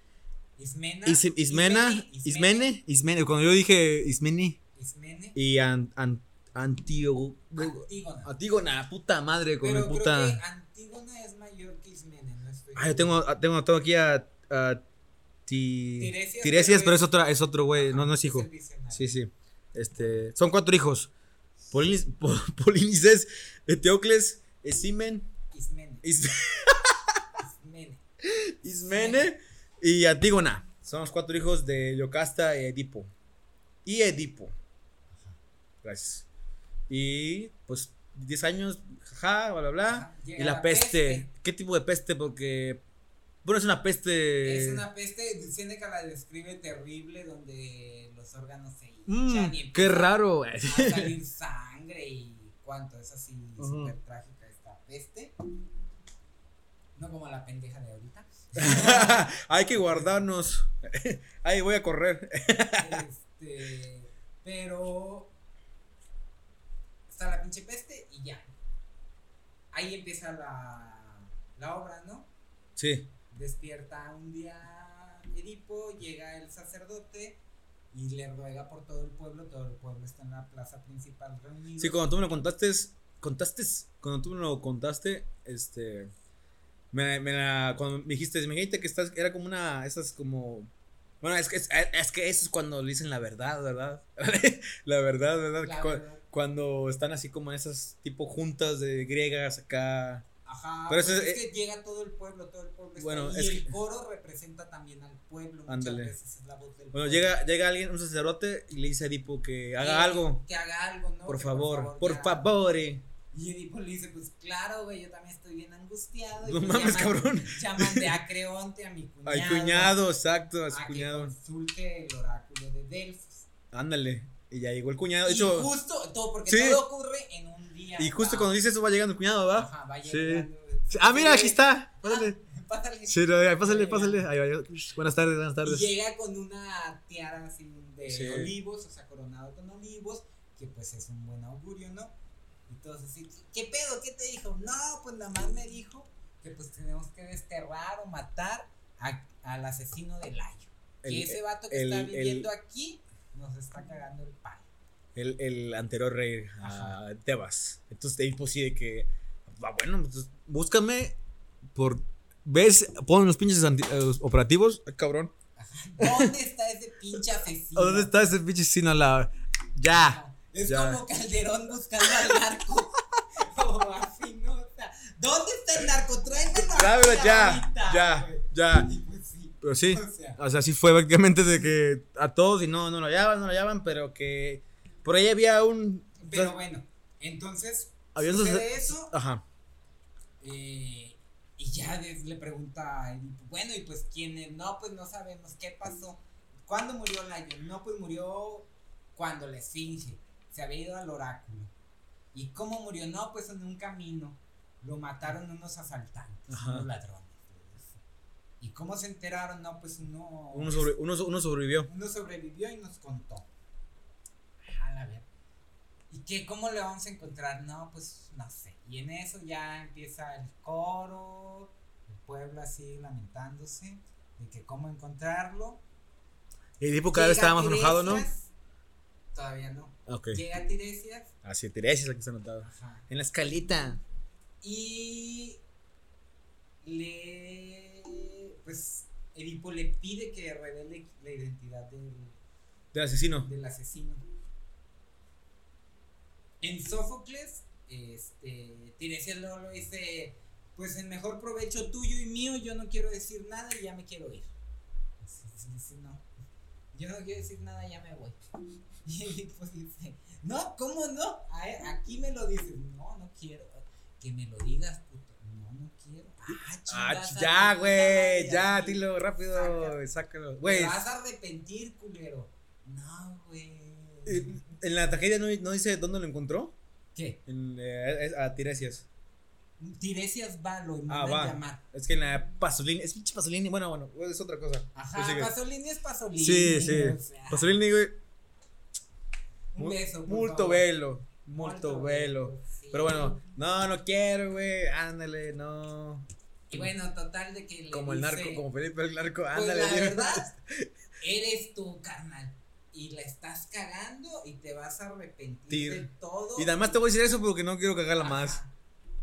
Ismena, Is- Ismena, Ismene, Ismene, Ismene, cuando yo dije Ismene. Ismene, y an, an- Antio- Antígona. Antígona, puta madre, con Pero mi creo que puta. Antígona es mayor que Ismene, no estoy Ah, yo seguro. tengo, tengo aquí a, a Ti- Tiresias, Tiresias, pero es- otra, es otro güey, no, no es hijo. Sí, sí. Este, son cuatro hijos. Polinices, [LAUGHS] Polinices Eteocles, Esimen, Ismene, Is- Ismene. [LAUGHS] Ismene y Antígona. Son los cuatro hijos de Yocasta y Edipo. Y Edipo. Gracias. Y pues 10 años, jaja, bla, bla, bla. Ajá, Y la la peste. peste. ¿Qué tipo de peste? Porque. Bueno, es una peste. Es una peste, Seneca la describe terrible donde los órganos se Mm, hinchan y qué raro. a salir sangre y cuánto es así Ujú. súper trágica esta peste. No como la pendeja de ahorita. [LAUGHS] Hay que guardarnos. [LAUGHS] Ahí voy a correr. este, pero está la pinche peste y ya. Ahí empieza la, la obra, ¿no? Sí. Despierta un día Edipo, llega el sacerdote y le ruega por todo el pueblo. Todo el pueblo está en la plaza principal reunido. Sí, cuando tú me lo contaste, contaste, cuando tú me lo contaste, este, me, me la, cuando me dijiste, imagínate que estás, era como una, esas como, bueno, es que, es, es que eso es cuando le dicen la verdad, ¿verdad? [LAUGHS] la verdad, ¿verdad? La Que verdad. Cuando están así como en esas tipo juntas de griegas acá. Ajá, Pero pues es es- que llega todo el pueblo, todo el pueblo está Bueno, ahí, es y el que- coro representa también al pueblo, muchas Ándale. veces es la voz del Bueno, pueblo. llega, llega alguien, un sacerdote, y le dice a Edipo que haga Que- algo. Que haga algo, ¿no? Por Que favor, por favor. eh. Y Edipo le dice, pues claro, güey, yo también estoy bien angustiado. y No pues mames, llaman- cabrón. Llaman de [LAUGHS] Acreonte a mi cuñado. Al cuñado, exacto, a a su que cuñado. consulte el oráculo de Delfos. Ándale. Y ya llegó el cuñado. De y hecho, justo, todo, porque Sí. todo ocurre en un y justo cuando dice eso va llegando el cuñado, ¿va? Ajá, va Sí. llegando. Ah, mira, aquí está. Pásale. [LAUGHS] Ah, pásale. Sí, pásale, pásale. llegando. Ahí va. Buenas tardes, buenas Y tardes. llega con una tiara así de Sí. olivos, o sea, coronado con olivos, que pues es un buen augurio, ¿no? Y todos así, ¿qué pedo? ¿Qué te dijo? No, pues nada más me dijo que pues tenemos que desterrar o matar a- al asesino de Layo. El- que ese vato que el- está el- viviendo aquí nos está cagando el palo. El, el anterior rey, a. Tebas. Entonces, ahí pues sí de que. Va, bueno, pues, búscame por. ¿Ves? Ponen los pinches anti- eh, operativos. Ah, cabrón. [LAUGHS] ¿Dónde está ese pinche asesino? ¿Dónde está ese pinche asesino? La... Ya. Es Ya. como Calderón buscando al narco. o así, ¿no? O sea, ¿dónde está el narco? Tráemelo aquí ya. ahorita, Ya. Ya. [LAUGHS] Pues sí. Pero sí. O sea, O sea, sí fue prácticamente de que a todos y no, no lo hallaban, no lo hallaban, pero que por ahí había un. pero bueno, entonces Había sucede eso Ajá. eh, y ya le pregunta bueno, y pues quién es, no, pues no sabemos qué pasó. ¿Cuándo murió Layo? No, pues murió cuando la esfinge, se había ido al oráculo. ¿Y cómo murió? No, pues en un camino. Lo mataron unos asaltantes, Ajá. unos ladrones. ¿Y cómo se enteraron? No, pues uno, Uno, sobre- uno, uno sobrevivió. uno sobrevivió y nos contó. A ver. ¿Y qué? ¿Cómo le vamos a encontrar? No, pues no sé. Y en eso ya empieza el coro, el pueblo así lamentándose de que cómo encontrarlo. Y Edipo cada vez estaba más enojado, ¿no? Todavía no. Ok. Llega Tiresias. Así, Tiresias aquí está anotado. Ajá. En la escalita. Y le pues Edipo le pide que revele la identidad del, Del asesino. del asesino. En Sófocles, este, Tiresias luego lo dice, pues en mejor provecho tuyo y mío, yo no quiero decir nada y ya me quiero ir. Sí, no. Yo no quiero decir nada, ya me voy. [LAUGHS] Y pues dice, no, ¿cómo no? A- Aquí me lo dices. No, no quiero. Que me lo digas, puto. No, no quiero. Ah, Ah, ya, güey. Ya, dilo rápido. Saca. Sácalo. Te vas a arrepentir, culero. No, güey. En la tragedia no, no dice dónde lo encontró. ¿Qué? En, eh, a Tiresias. Tiresias va, lo Ah, va. llamar. Es que en la Pasolini. Es pinche Pasolini. Bueno, bueno, es otra cosa. Ajá, Pues. Pasolini es Pasolini. Sí, sí. o sea, Pasolini, güey. Un beso. Multo velo. Multo velo. sí. Pero bueno, no, no quiero, güey. Ándale, no. Y bueno, total de que le Como el narco, como Felipe el narco. Pues Ándale, la dime. verdad, [LAUGHS] eres tú, carnal. Y la estás cagando y te vas a arrepentir Tir. de todo. Y nada más te voy a decir eso porque no quiero cagarla Ajá. más.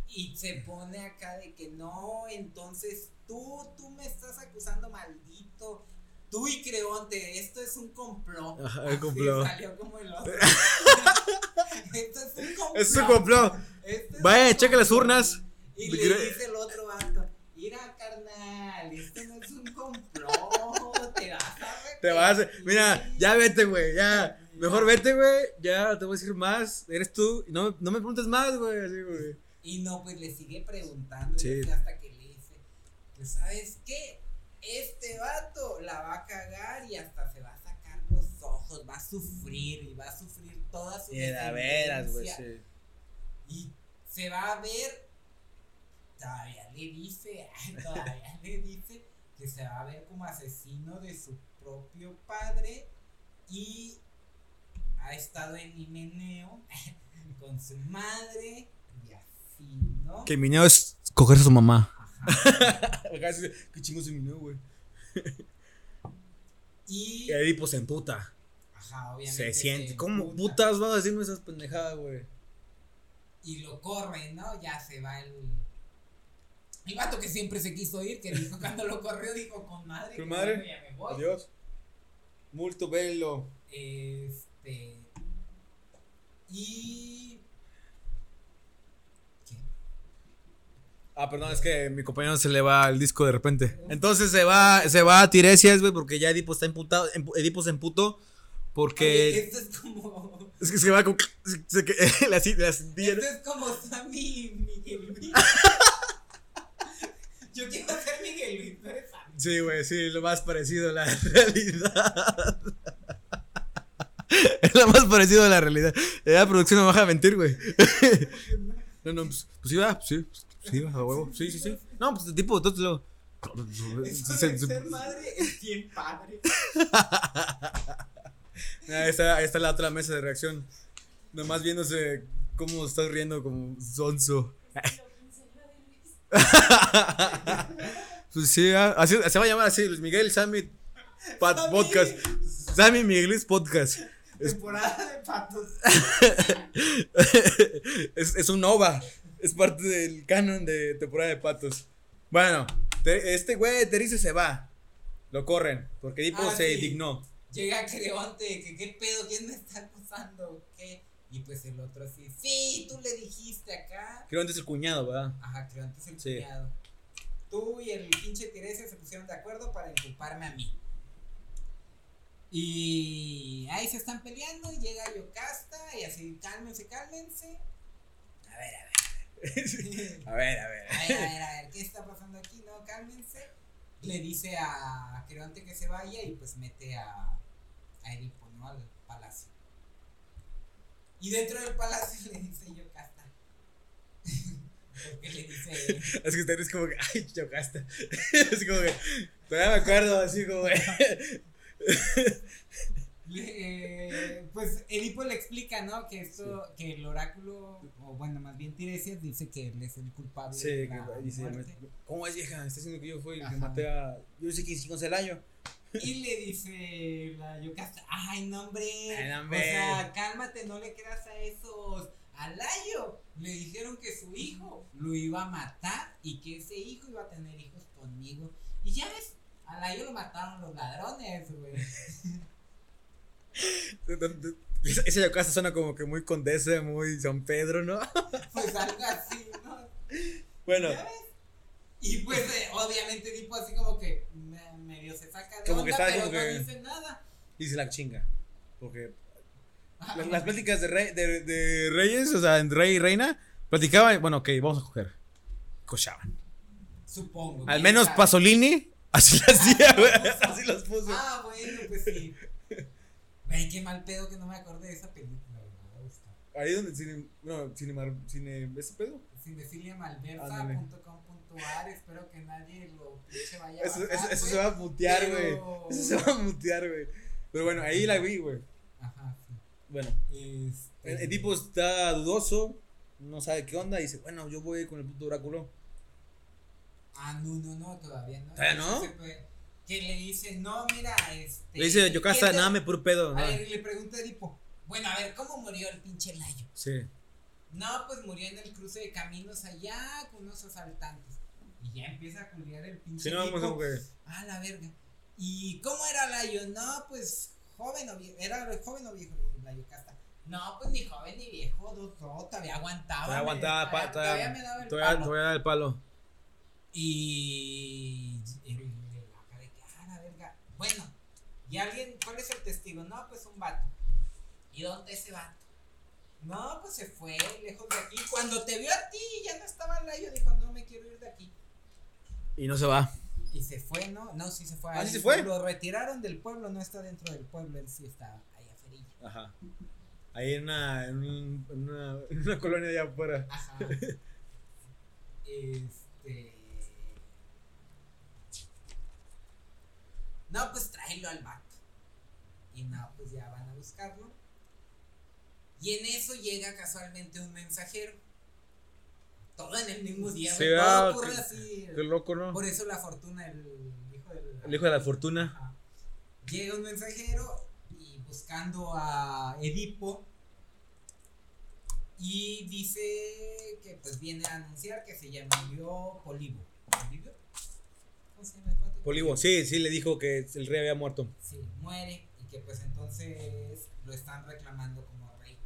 Y se pone acá de que no, entonces tú, tú me estás acusando maldito. Tú y Creonte, esto es un complot. Ajá, el Así complot. salió como el otro. [LAUGHS] esto es un complot. Es un complot. Esto es Vaya, un checa las complot. urnas. Y le dice el otro vato, mira carnal, esto no es un complot, Te vas a... arrepentir". Mira, ya vete, güey. Ya. Mejor vete, güey. Ya te voy a decir más. Eres tú. No, no me preguntes más, güey. Así, güey. Y no, pues le sigue preguntando Sí. hasta que le dice, pues sabes qué, este vato la va a cagar y hasta se va a sacar los ojos, va a sufrir y va a sufrir toda su veras, güey. Sí. Y se va a ver, todavía le dice, [LAUGHS] todavía le dice que se va a ver como asesino de su propio padre y ha estado en Himeneo [LAUGHS] con su madre y así, ¿no? Que niño es cogerse a su mamá. Ajá. [LAUGHS] Qué chingo se mi güey. [LAUGHS] Y, Y Edipo se emputa. ajá, obviamente. Se siente. ¿Cómo emputa. putas van a decirme esas pendejadas, güey? Y lo corre, ¿no? Ya se va el. El vato que siempre se quiso ir, que dijo cuando lo corrió, dijo con madre. Con madre. bueno, ya me voy. Adiós. Multo bello. Este. Y. ¿Qué? Ah, perdón, es que mi compañero se le va el disco de repente. Entonces se va, se va a Tiresias, güey, porque ya Edipo está imputado. Edipo se emputó. Porque. Oye, esto es como. Es que se va con. Se, se- que- [LAUGHS] la, ci- la cintilla, Esto es como Sammy y Miguel Luis. [LAUGHS] Yo quiero ser Miguel Luis, eres Sammy. Sí, güey, sí, lo más parecido a la [LAUGHS] realidad. es lo más parecido a la realidad. La producción no me baja a mentir, güey. [LAUGHS] no, no, pues, pues sí, va, pues sí, pues sí, va, a huevo. Sí, sí, sí. No, pues tipo, todo lo. Eso se- ser madre es bien padre. Ah, [LAUGHS] Ahí está, ahí está la otra mesa de reacción. Nomás viéndose cómo estás riendo como sonso. Pues sí, ah, así, se va a llamar así, Luis Miguel Sammy Pat Sammy. Podcast. Sammy Miguelis Podcast. Temporada de patos. [LAUGHS] es, es un OVA. Es parte del canon de temporada de patos. Bueno, te- este güey Terice se va. Lo corren. Porque Edipo Ah, se sí. dignó. Llega Creonte, que qué pedo, quién me está acusando, qué. Y pues el otro así, sí, tú le dijiste acá. Creo que es el cuñado, ¿verdad? Ajá, Creonte es el Sí. cuñado. Tú y el pinche Tiresias se pusieron de acuerdo para inculparme a mí. Y ahí se están peleando y llega Yocasta y así, cálmense, cálmense. A ver, a ver. A ver, [LAUGHS] a ver. A ver, a ver, a ver, ¿qué está pasando aquí? No, cálmense. Le dice a Creonte que se vaya y pues mete a, a Edipo, ¿no? Al palacio. Y dentro del palacio [LAUGHS] le dice Yocasta. [LAUGHS] Porque le dice. Es que ustedes como que, ay, chocaste. [LAUGHS] Así como que, todavía me acuerdo, así como que. [LAUGHS] le- pues Edipo le explica, ¿no? Que esto, que el oráculo, o bueno, más bien Tiresias, dice que él es el culpable Sí, de que dice, muerte. ¿cómo es vieja? Está diciendo que yo fui el que maté a. Yo sé que hicimos el año. Y le dice la Yocasta, ay no hombre, Ay, no, hombre. o sea, cálmate, no le creas a esos. A Layo le dijeron que su hijo lo iba a matar y que ese hijo iba a tener hijos conmigo. Y ya ves, a Layo lo mataron los ladrones, güey. [LAUGHS] Esa yocasta suena como que muy condesa, muy San Pedro, ¿no? [LAUGHS] Pues algo así, ¿no? Bueno, ¿Ya ves? Y pues, eh, obviamente, Edipo así como que me- medio se saca de Como que onda, está pero como no que- dice nada. Y se la chinga. Porque. Las, las pláticas de, rey, de, de reyes, o sea, rey y reina, platicaban, bueno, ok, vamos a coger. Cochaban. Supongo. Al menos sabe. Pasolini, así lo hacía, güey. Así los puso. Ah, bueno, pues sí. Güey, qué mal pedo que no me acordé de esa película, güey, me va a gustar. Ahí donde cine, no, cine, cine, ¿ese pedo? Cinefiliamalversa.com.ar Espero que nadie lo pinche vaya a Eso, eso, eso se va a mutear, güey. pero- Eso se va a mutear, güey. Pero bueno, ahí la vi, güey. Ajá. Bueno, Este... el, el tipo está dudoso, no sabe qué onda, y dice, bueno, yo voy con el puto oráculo. Ah, no, no, no, todavía no. ¿Todavía no? Que le dice, no, mira, este. Le dice, ¿quién te- nada, me puro pedo. A ver, le pregunta a Edipo, bueno, a ver, ¿cómo murió el pinche Layo? Sí. No, pues murió en el cruce de caminos allá con unos asaltantes. Y ya empieza a culiar el pinche Sí, no, vamos Edipo. como que. Ah, la verga. ¿Y cómo era Layo? No, pues joven o viejo. ¿Era joven o viejo la Yocasta? No, pues ni joven ni viejo, dos, dos, todavía aguantaba. Todavía aguantaba, todavía, todavía me daba el Todavía, palo. todavía da el palo. Y el, el acá de que, ah, la verga. Bueno, ¿y alguien, cuál es el testigo? No, pues un vato. ¿Y dónde ese vato? No, pues se fue lejos de aquí. Cuando te vio a ti ya no estaba Layo, dijo, no me quiero ir de aquí. Y no se va. Y se fue, ¿no? No, sí se fue. ¿Ah, sí se fue? Lo retiraron del pueblo, no está dentro del pueblo, él sí afuera. Ajá. Ahí en una, en, un- en una, [LAUGHS] en una colonia allá afuera. Ajá. este. No, pues tráelo al vato. Y no, pues ya van a buscarlo. Y en eso llega casualmente un mensajero. Todo en el mismo día. Sí, güey, ah, todo ocurre qué- así. Qué loco, ¿no? Por eso la fortuna, el hijo del. El hijo de la fortuna. Llega un mensajero buscando a Edipo y dice que pues viene a anunciar que se llamó Polibo. ¿Polibo? ¿Cómo se llama el? Polibo, sí, sí, le dijo que el rey había muerto. Sí, muere y que pues entonces lo están reclamando como rey.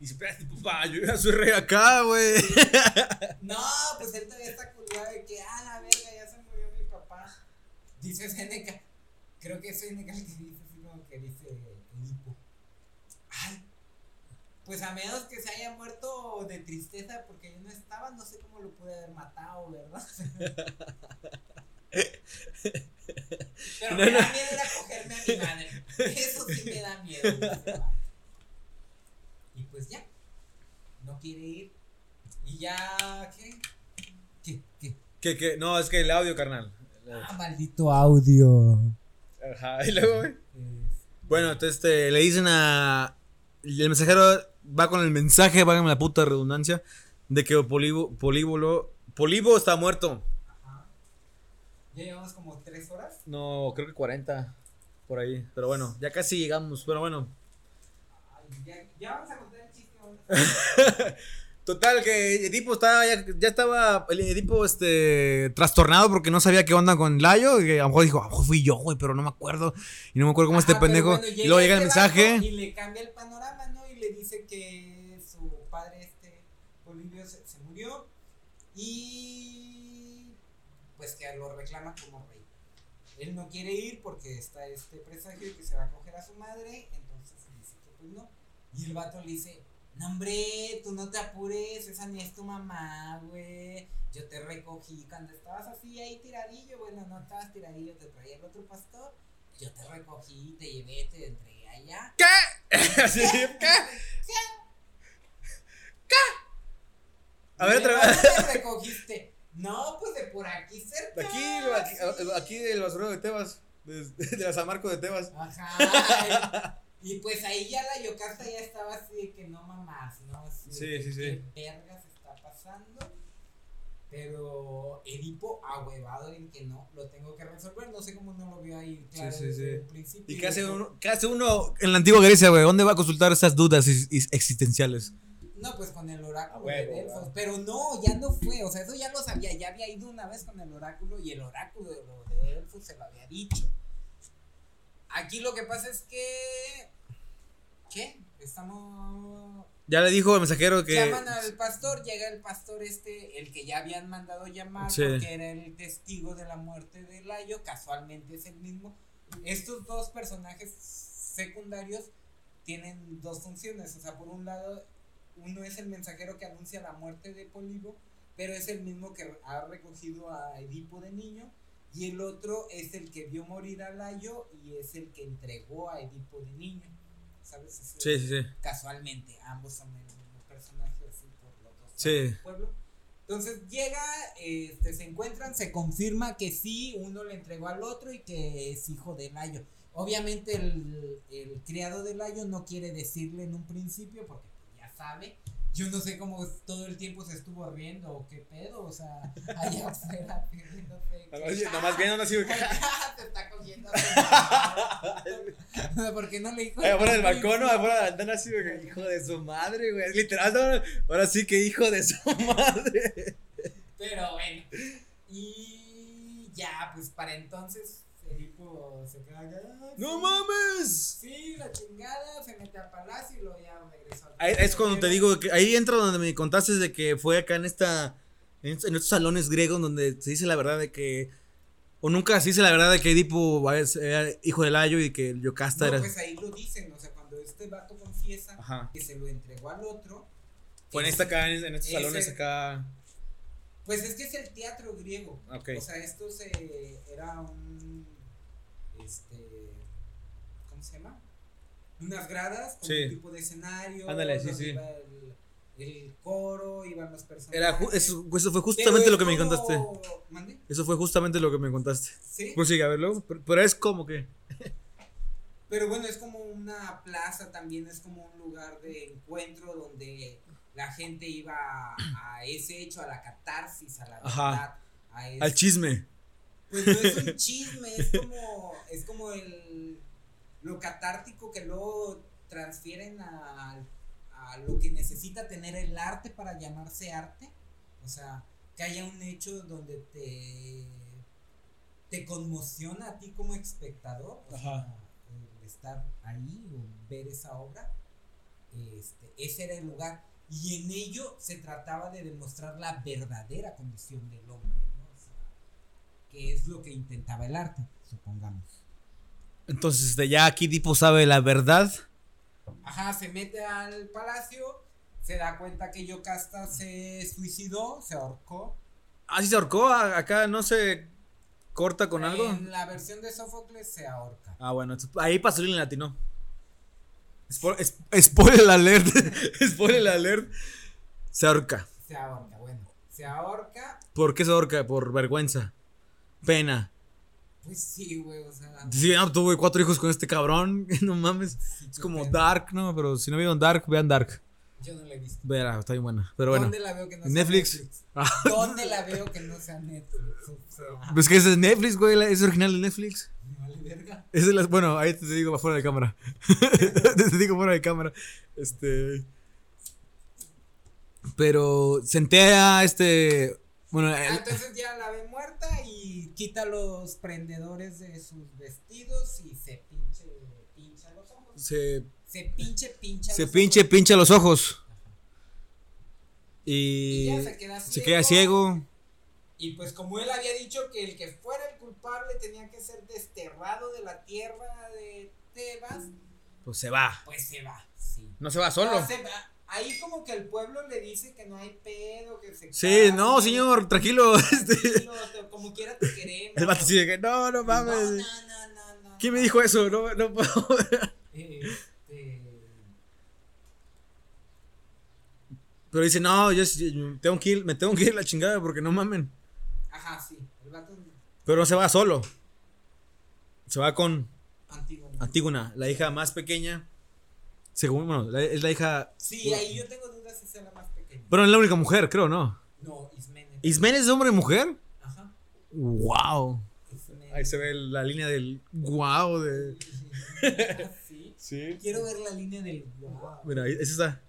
Y dice, espérate, papá, yo ya soy rey acá, güey. [LAUGHS] No, pues él todavía está culiado de que, ah, la verga, ya se murió mi papá. Dice Seneca. Creo que es Seneca el que dice que dice Edipo. Ay, pues a menos que se haya muerto de tristeza porque yo no estaba, no sé cómo lo pude haber matado, ¿verdad? [LAUGHS] Pero No, me no. da miedo ir a cogerme a mi madre. Eso sí me da miedo. Y pues ya. No quiere ir. Y ya. ¿Qué? ¿Qué? ¿Qué? Que, no, es que el audio, carnal. Ah, maldito audio. Ajá, y luego. Bueno, entonces este, le dicen a. El mensajero va con el mensaje, válgame la puta redundancia, de que Polibo, Políbolo. Polibo está muerto. Ajá. Ya llevamos como tres horas. No, creo que 40. Por ahí. Pero bueno, ya casi llegamos. Pero bueno. Ay, ya, ya vamos a contar el chiste. [LAUGHS] Total, que Edipo estaba, ya, ya estaba, el Edipo, este, trastornado porque no sabía qué onda con Layo, y a lo mejor dijo, a lo mejor fui yo, güey, pero no me acuerdo, y no me acuerdo cómo este Ajá, pendejo, bueno, y luego llega el este vato mensaje, Y le cambia el panorama, ¿no? Y le dice que su padre, este, Bolivio, se, se murió. Y. Pues que lo reclama como rey. Él no quiere ir porque está este presagio de que se va a coger a su madre. Entonces dice que pues no. Y el vato le dice: No, hombre, tú no te apures, esa ni es tu mamá, güey. Yo te recogí cuando estabas así ahí tiradillo. Bueno, no estabas tiradillo, te traía el otro pastor. Yo te recogí, te llevé, te entregué allá. ¿qué? [LAUGHS] Así, ¿qué? A ver, ¿Y de otra vez. dónde te recogiste? No, pues de por aquí cerca. De aquí, aquí, del basurero de Tebas, de, de la San Marco de Tebas. Ajá. Y pues ahí ya la Yocasta ya estaba así de que no mamás, ¿no? Así de Sí, que, sí, sí. ¿Qué vergas está pasando? Pero Edipo ahuevado en que no, lo tengo que resolver. No sé cómo no lo vio ahí claro Sí, sí, desde sí. el principio. ¿Y qué hace uno, qué hace uno en la antigua Grecia, güey? ¿Dónde va a consultar esas dudas is- is- existenciales? No, pues con el oráculo huevo, de Delfos. Pero no, ya no fue. O sea, eso ya lo sabía. Ya había ido una vez con el oráculo y el oráculo de, lo de Delfos se lo había dicho. Aquí lo que pasa es que. ¿Qué? Estamos. Ya le dijo el mensajero que. Llaman al pastor, llega el pastor este, el que ya habían mandado llamar, Sí. porque era el testigo de la muerte de Layo, casualmente es el mismo. Estos dos personajes secundarios tienen dos funciones, o sea, por un lado, uno es el mensajero que anuncia la muerte de Polibo, pero es el mismo que ha recogido a Edipo de niño, y el otro es el que vio morir a Layo y es el que entregó a Edipo de niño. ¿Sabes? Ese- Sí, sí, sí. casualmente ambos son el mismo personaje así por los dos Sí. pueblo entonces llega este se encuentran se confirma que sí uno le entregó al otro y que es hijo de Layo obviamente el, el criado de Layo no quiere decirle en un principio porque pues, ya sabe yo no sé cómo todo el tiempo se estuvo riendo o qué pedo o sea [LAUGHS] allá afuera riéndose [LAUGHS] que- Nomás viendo así. [LAUGHS] se está cogiendo mamá. porque no le dijo afuera del balcón. Afuera de la ventana así, güey. Hijo de su madre, güey. Literal, no, ahora sí que hijo de su madre. Pero bueno. Y ya, pues para entonces Se queda acá. ¡No sí, mames! Sí, la chingada, se mete al palacio y luego ya regresó. al Ahí es cuando te digo que ahí entra donde me contaste de que fue acá en esta. En, est- en estos salones griegos donde se dice la verdad de que. O nunca se dice la verdad de que Edipo era hijo de Layo y que Yocasta No, era. pues ahí lo dicen, o sea, cuando este vato confiesa Ajá. que se lo entregó al otro. Fue en es- esta acá, en, estos salones acá. Pues es que es el teatro griego. Ok. O sea, esto se era un este ¿cómo se llama? Unas gradas con Sí. un tipo de escenario. Ándale, sí, sí. iba el, el coro, iban los personajes. Era eso, eso fue justamente lo que me contaste. ¿Mande? Eso fue justamente lo que me contaste. Sí. Pues sí, a verlo. Pero, pero es como que. Pero bueno, es como una plaza también, es como un lugar de encuentro donde la gente iba a, a ese hecho, a la catarsis, a la Ajá. verdad, a ese- Al chisme. Pues no es un chisme, es como, es como el lo catártico que luego transfieren a, a lo que necesita tener el arte para llamarse arte. O sea, que haya un hecho donde te, te conmociona a ti como espectador. O sea, Ajá. el estar ahí o ver esa obra. Este, ese era el lugar. Y en ello se trataba de demostrar la verdadera condición del hombre, que es lo que intentaba el arte, supongamos. Entonces, de ya aquí Edipo sabe la verdad. Ajá, se mete al palacio, se da cuenta que Yocasta se suicidó, se ahorcó. Ah, sí se ahorcó. a- Acá no se corta con algo. En la versión de Sófocles se ahorca. Ah, bueno. Ahí pasó en latino. Spo- es- Spoiler alert. [LAUGHS] Spoiler alert. Se ahorca. Se ahorca, bueno. Se ahorca, ¿Por qué se ahorca? Por vergüenza. Pena. pues sí, güey, o sea. Sí, no, tuve cuatro hijos con este cabrón. [LAUGHS] No mames. sí, Es como pena. Dark, ¿no? Pero si no vieron Dark, vean Dark. Yo no la he visto. Verá, está bien buena. Pero bueno. ¿Dónde la veo que no ¿En sea Netflix? [LAUGHS] Ah. ¿Dónde la veo que no sea Netflix? O sea, Pues que es de Netflix, güey. Es original de Netflix. vale verga. Es de las, bueno, ahí te digo fuera de cámara. [LAUGHS] te digo fuera de cámara. Este. Pero senté a este. Bueno, Ah, el- entonces ya la ve muerta y quita los prendedores de sus vestidos y se pinche, pincha los ojos. se, Se pinche, pincha se los pinche, ojos. pincha los ojos. Y Y ya se queda se ciego. queda ciego. Y pues como él había dicho que el que fuera el culpable tenía que ser desterrado de la tierra de Tebas, Pues se va. pues se va. Sí. No se va solo. No, se va. Ahí como que el pueblo le dice que no hay pedo, que se Sí, no, señor, tranquilo. [LAUGHS] Este, tranquilo, te- como quiera te queremos. el vato que, no, no mames. no, no, no, no, ¿Quién me dijo eso? No, no puedo. Este, Pero dice, no, yo sí- tengo que ir, me tengo que ir la chingada porque no mamen. ajá, sí, el vato Pero no se va solo. Se va con antiguo. Antígona, la hija más pequeña. Según, bueno, la- es la hija. Sí, ahí yo tengo dudas si sea la más pequeña. Bueno, es la única mujer, creo, ¿no? No, Ismene. ¿Ismen es hombre y mujer? Ajá. ¡Wow! Ahí se ve la línea del wow de. Sí. [LAUGHS] Sí. Quiero ver la línea del wow. Mira, ahí- ese está.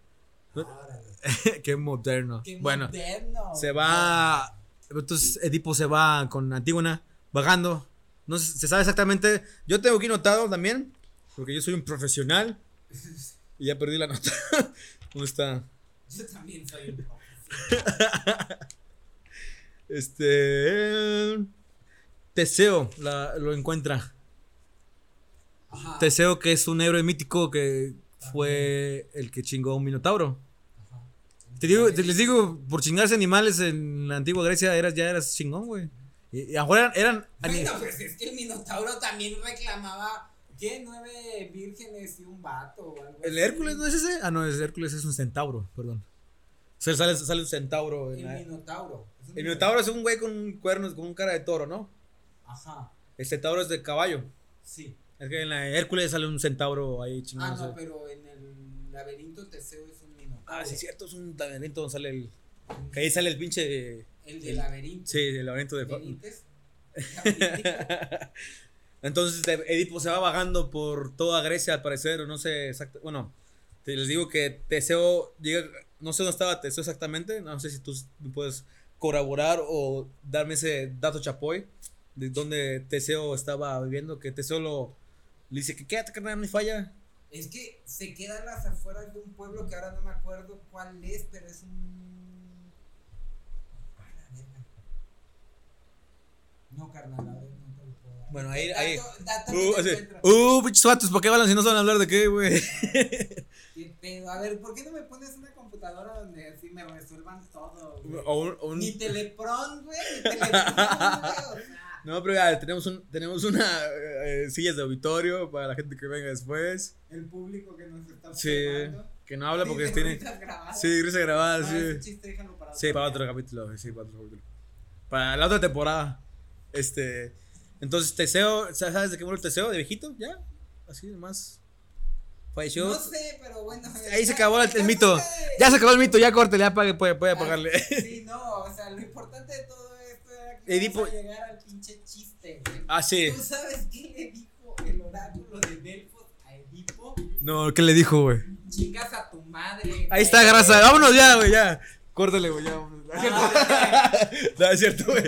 Órale. [LAUGHS] Qué moderno. Qué bueno, moderno. se va. Entonces Edipo se va con Antígona vagando. No se sabe exactamente. Yo tengo aquí notado también, porque yo soy un profesional. [LAUGHS] Y ya perdí la nota. [LAUGHS] ¿Dónde está? Yo también soy un. [LAUGHS] Este. Teseo la- lo encuentra. Ajá. Teseo, que es un héroe mítico que fue el que chingó a un minotauro. Ajá. Te digo, te les digo, por chingarse animales en la antigua Grecia eras, ya eras chingón, güey. Y, y ahora eran. eran Bueno, pues es que el Minotauro también reclamaba, ¿qué? Nueve vírgenes y un vato o algo ¿El así. Hércules no es ese? Ah, no, es Hércules es un centauro, perdón. O sea, sale, sale un centauro. en El la- Minotauro. El minotauro es un güey con cuernos, con un cara de toro, ¿no? Ajá, El centauro es de caballo. sí. Es que en la Hércules sale un centauro ahí Ah, chingándose. no, pero en el laberinto Teseo es un Minotauro. Ah, sí, es cierto, es un laberinto donde sale el. Que ahí sale el pinche. El de laberinto. Sí, el laberinto de. Benítez. [LAUGHS] Entonces Edipo se va vagando por toda Grecia al parecer, o no sé exacto. Bueno, te les digo que Teseo llega. No sé dónde estaba Teseo exactamente. No sé si tú puedes corroborar o darme ese dato chapoy de dónde Teseo estaba viviendo. Que Teseo lo. Le dice que quédate, carnal, hay falla. Es que se queda a las afueras de un pueblo que ahora no me acuerdo cuál es, pero es un. No, carnal, a ver, no te lo puedo dar. Bueno, ahí- ahí- Uh, así, uh, ¿por qué hablan si no saben hablar de qué, güey? A ver, ¿por qué no me pones una computadora donde así me resuelvan todo? güey? O un- o un- Ni Telepron, güey, ni [LAUGHS] Telepron, güey, o sea. No, pero ya tenemos, un, tenemos una eh, sillas de auditorio para la gente que venga después. El público que nos está Sí, observando. que no habla porque tiene. risas grabadas. Sí, risa grabada, Ah, sí. chiste déjalo para Sí, para otro capítulo, sí, para otro capítulo. Para la otra temporada. Este. Entonces, Teseo, ¿sabes de qué murió Teseo? ¿De viejito? ¿Ya? Así nomás. Falleció. No sé, pero bueno. Ahí se acabó el, mito. Ya se acabó el mito, ya córtele, ya pague, puede, puede apagarle. [LAUGHS] Sí, no, o sea, lo importante de todo esto era que Edipo- vamos a llegar al pinche chiste, güey. Ah, sí. ¿Tú sabes qué le dijo el oráculo de Delfos a Edipo? No, ¿qué le dijo, güey? Chingas a tu madre. Ahí güey. está, grasa. Vámonos ya, güey, ya. Córtale, güey, ya. vámonos. No es cierto. [LAUGHS] No, es cierto, güey.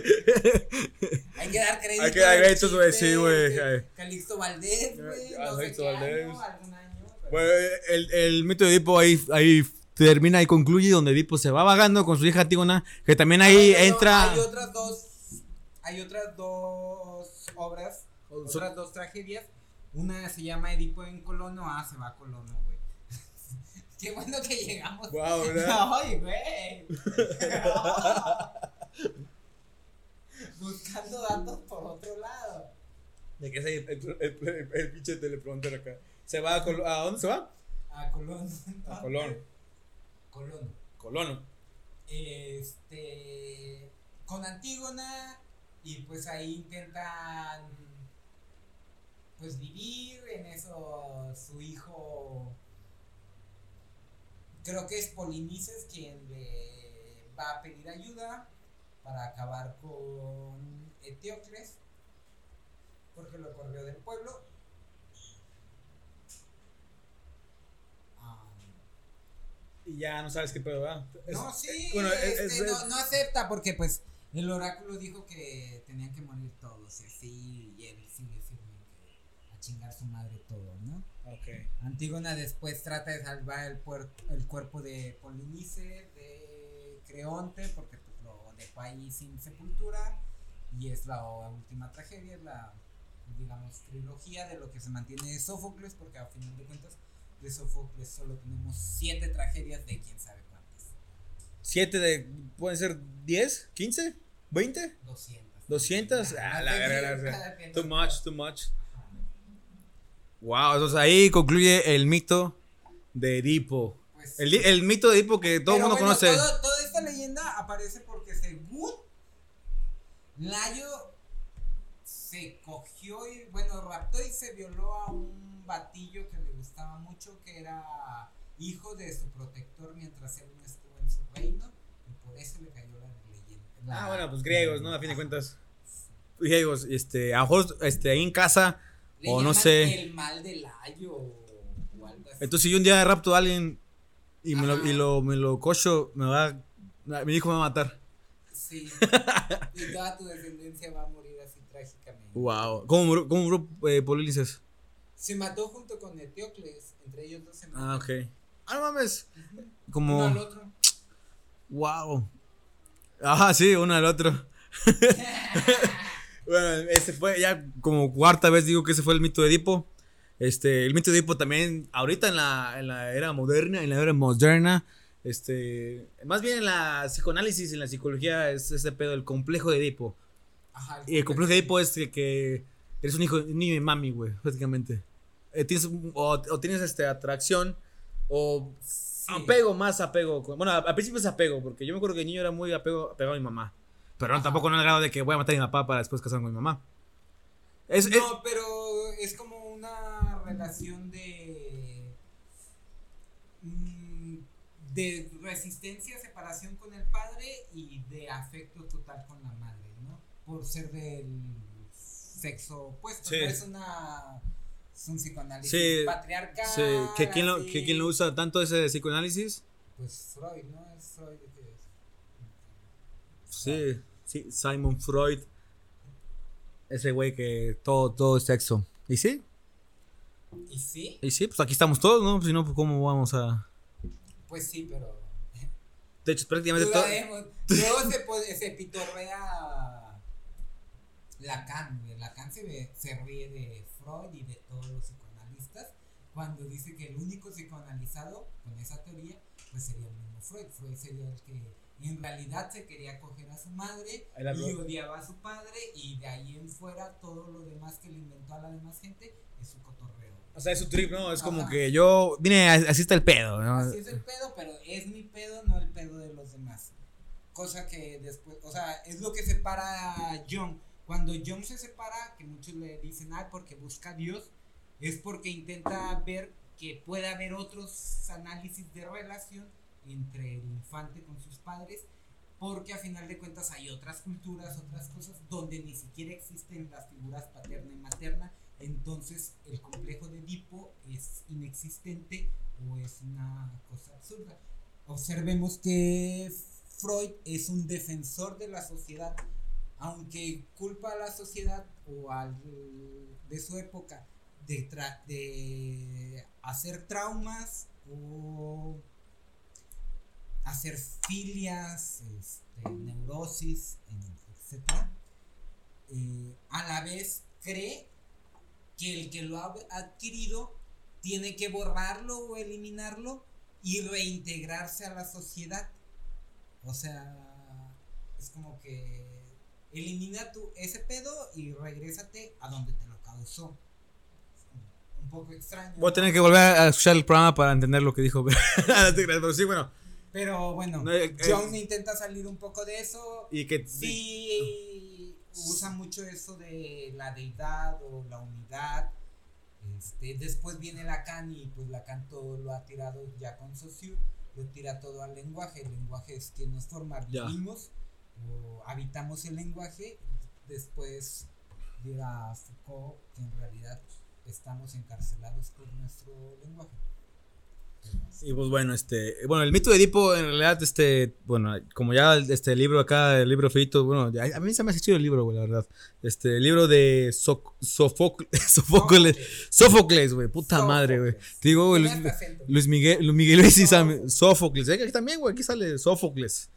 Hay que dar crédito. Hay que dar al créditos, güey, sí, güey. Calixto Valdés, güey. No Calixto qué Valdés. Bueno, el, el mito de Edipo ahí, ahí termina y concluye donde Edipo se va vagando con su hija Antígona, que también ahí entra... Hay otras dos. Hay otras dos obras. Otras dos tragedias. Una se llama Edipo en Colono. Ah, se va a Colono. Qué bueno que llegamos. Wow. [LAUGHS] Ay, güey. Buscando datos por otro lado. De que ahí el, el, el- el pinche teleprompter acá. Se va a, Col- ¿a dónde se va? A Colón. A Colón. [LAUGHS] Colón. Colón. Este. Con Antígona. Y pues ahí intentan. Pues vivir. En eso su hijo. Creo que es Polinices quien le va a pedir ayuda para acabar con Eteocles. Porque lo corrió del pueblo. Y ya no sabes qué pedo, ¿verdad? Es- no, sí, eh, bueno, este, es- no, no acepta porque pues el oráculo dijo que tenían que morir todos y así, y él que a chingar su madre todo, ¿no? Ok. Antígona después trata de salvar el, el cuerpo de Polinice, de Creonte, porque pues, lo dejó ahí sin sepultura, y es la última tragedia, es la, digamos, trilogía de lo que se mantiene de Sófocles, porque a final de cuentas de Sófocles solo tenemos siete tragedias de quién sabe cuántas. ¿Siete de. pueden ser 10? ¿15? ¿20? 200. ¿200? Ah, la sea, cada quien Too much, too much. Wow, entonces ahí concluye el mito de Edipo. Pues, El, mito de Edipo que todo el mundo bueno, conoce. todo- toda esta leyenda aparece porque según Layo se cogió y, bueno, raptó y se violó a un batillo que le gustaba mucho, que era hijo de su protector mientras él no estuvo en su reino, y por eso le cayó la leyenda. la- Ah, bueno, pues griegos, ¿no? A fin de cuentas. Griegos, este, a lo mejor, este, ahí en casa. Le o no sé. El mal de Layo o algo así. Entonces, si yo un día rapto a alguien y me lo, y lo, me lo cocho, me va. Mi hijo me va a matar. Sí. [LAUGHS] y toda tu descendencia va a morir así trágicamente. Wow. ¿Cómo murió, cómo murió eh, Polinices? Se mató junto con Eteocles, entre ellos dos se Ah, meten. ok. Ah, no mames. Uno Como. al otro. Wow. Ajá, sí, uno al otro. [LAUGHS] bueno, ese fue ya como cuarta vez digo que ese fue el mito de Edipo. Este, el mito de Edipo también, ahorita en la, en la era moderna, en la era moderna, este, más bien en la psicoanálisis, en la psicología, es ese pedo, el complejo de Edipo. Ajá, Y el complejo de Edipo es que, que eres un hijo, un niño de mami, güey, prácticamente. Eh, tienes, o, o tienes este, atracción o Sí. apego, más apego. Bueno, al principio es apego, porque yo me acuerdo que de niño era muy apego, apegado a mi mamá. Pero no, tampoco no al grado de que voy a matar a mi papá para después casarme con mi mamá. Es, es- No, pero es como una relación de. mm, de resistencia, separación con el padre y de afecto total con la madre, ¿no? Por ser del sexo opuesto. Sí. No es una. Es un psicoanálisis Sí, patriarcal. sí, que quien lo, que quien lo usa tanto ese psicoanálisis. Pues Freud, ¿no? Es Freud. Sí, sí, Simon Freud. Ese güey que todo, todo es sexo. ¿Y sí? ¿Y sí? Y sí, pues aquí estamos todos, ¿no? Si no, pues cómo vamos a... Pues sí, pero. [LAUGHS] De hecho, prácticamente todo... Dudaremos. Luego se, po- se pitorrea Lacan, güey. Lacan se, ve- se ríe de Freud y de todos los psicoanalistas cuando dice que el único psicoanalizado con esa teoría pues sería el mismo Freud. Freud sería el que en realidad se quería coger a su madre y odiaba a su padre y de ahí en fuera todo lo demás que le inventó a la demás gente es su cotorreo. O sea, es un trip, ¿no? Es como que yo... Vine, así está el pedo, ¿no? Así es el pedo, pero es mi pedo, no el pedo de los demás. Cosa que después, o sea, es lo que separa a John. Cuando John se separa, que muchos le dicen, ah, porque busca a Dios, es porque intenta ver que puede haber otros análisis de relación entre el infante con sus padres, porque a final de cuentas hay otras culturas, otras cosas, donde ni siquiera existen las figuras paterna y materna, entonces el complejo de Edipo es inexistente o es una cosa absurda. Observemos que Freud es un defensor de la sociedad, aunque culpa a la sociedad o al de su época de, de hacer traumas o hacer filias, este, neurosis, etc. Eh, a la vez cree que el que lo ha adquirido tiene que borrarlo o eliminarlo y reintegrarse a la sociedad. O sea, es como que elimina tu ese pedo y regrésate a donde te lo causó. Un poco extraño. Voy a tener que volver a escuchar el programa para entender lo que dijo. [LAUGHS] Pero sí, bueno. Pero bueno, No, eh, Jones intenta salir un poco de eso. Y que... Sí, usa mucho eso de la deidad o la unidad. Este, después viene Lacan y pues Lacan todo lo ha tirado ya con Saussure, lo tira todo al lenguaje. El lenguaje es quien nos forma, vivimos o habitamos el lenguaje. Después dirá Foucault que en realidad estamos encarcelados por nuestro lenguaje. Y pues bueno, este, bueno, el mito de Edipo en realidad, este, bueno, como ya este libro acá, el libro feito, bueno, a mí se me ha chido el libro, güey, la verdad. Este, el libro de Sofoc- [LAUGHS] Sofocles, Sófocles, güey, puta madre, güey. Te digo, güey, Luis, acento. Luis Miguel, Luis Miguel Luis y Sam- eh, aquí también, güey, aquí sale Sófocles.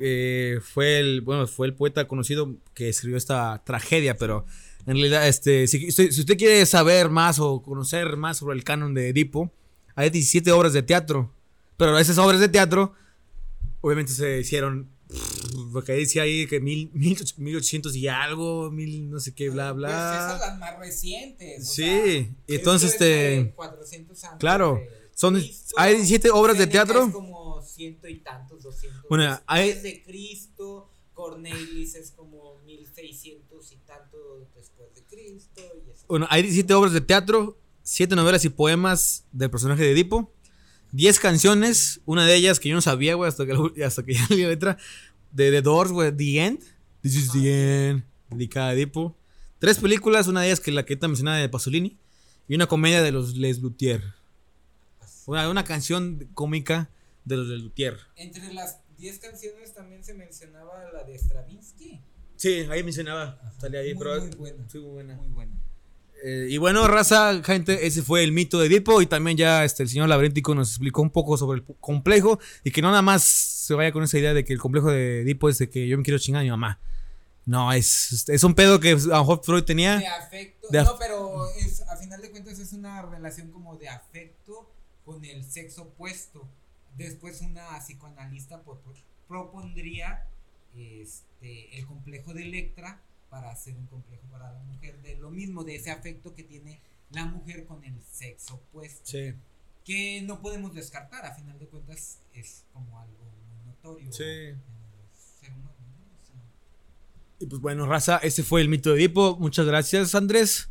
Eh, fue el, bueno, fue el poeta conocido que escribió esta tragedia, pero en realidad, este, si- si usted quiere saber más o conocer más sobre el canon de Edipo, hay 17 obras de teatro, pero esas obras de teatro, obviamente se hicieron, porque decía ahí que mil, mil, och- 1800 y algo, mil no sé qué, bla, Pues esas bla. las más recientes. o Sí, sea, y entonces, este, 400 antes claro, de son- Cristo. hay 17 obras de teatro. Como ciento y tantos, 200. Bueno, hay- de Cristo. Cornelis es como 1600 y tanto después de Cristo. Y. Bueno, hay 17 obras de teatro, 7 novelas y poemas del personaje de Edipo, 10 canciones, una de ellas que yo no sabía, güey, hasta que, hasta que [LAUGHS] ya leí la letra, de The Doors, güey, The End, This is the End, dedicada a Edipo, tres películas, una de ellas que la que te mencionaba de Pasolini, y una comedia de los Les Luthier, una, una canción cómica de los Les Luthier. Entre las 10 canciones también se mencionaba la de Stravinsky. Sí, ahí mencionaba, salía ahí, Muy, pero... muy buena. Sí, muy buena. Muy buena. Eh, y bueno, raza, gente, ese fue el mito de Edipo. Y también ya este, el señor Laberíntico nos explicó un poco sobre el complejo. Y que no nada más se vaya con esa idea de que el complejo de Edipo es de que yo me quiero chingar a mi mamá. No, es, es un pedo que a lo mejor Freud tenía. De afecto. De af- no, pero es, a final de cuentas es una relación como de afecto con el sexo opuesto. Después una psicoanalista po- po- propondría este, el complejo de Electra para hacer un complejo para la mujer de lo mismo, de ese afecto que tiene la mujer con el sexo opuesto. Sí. Que no podemos descartar, a final de cuentas es como algo muy notorio. Sí. en sea, Y pues bueno, raza, ese fue el mito de Edipo. Muchas gracias, Andrés.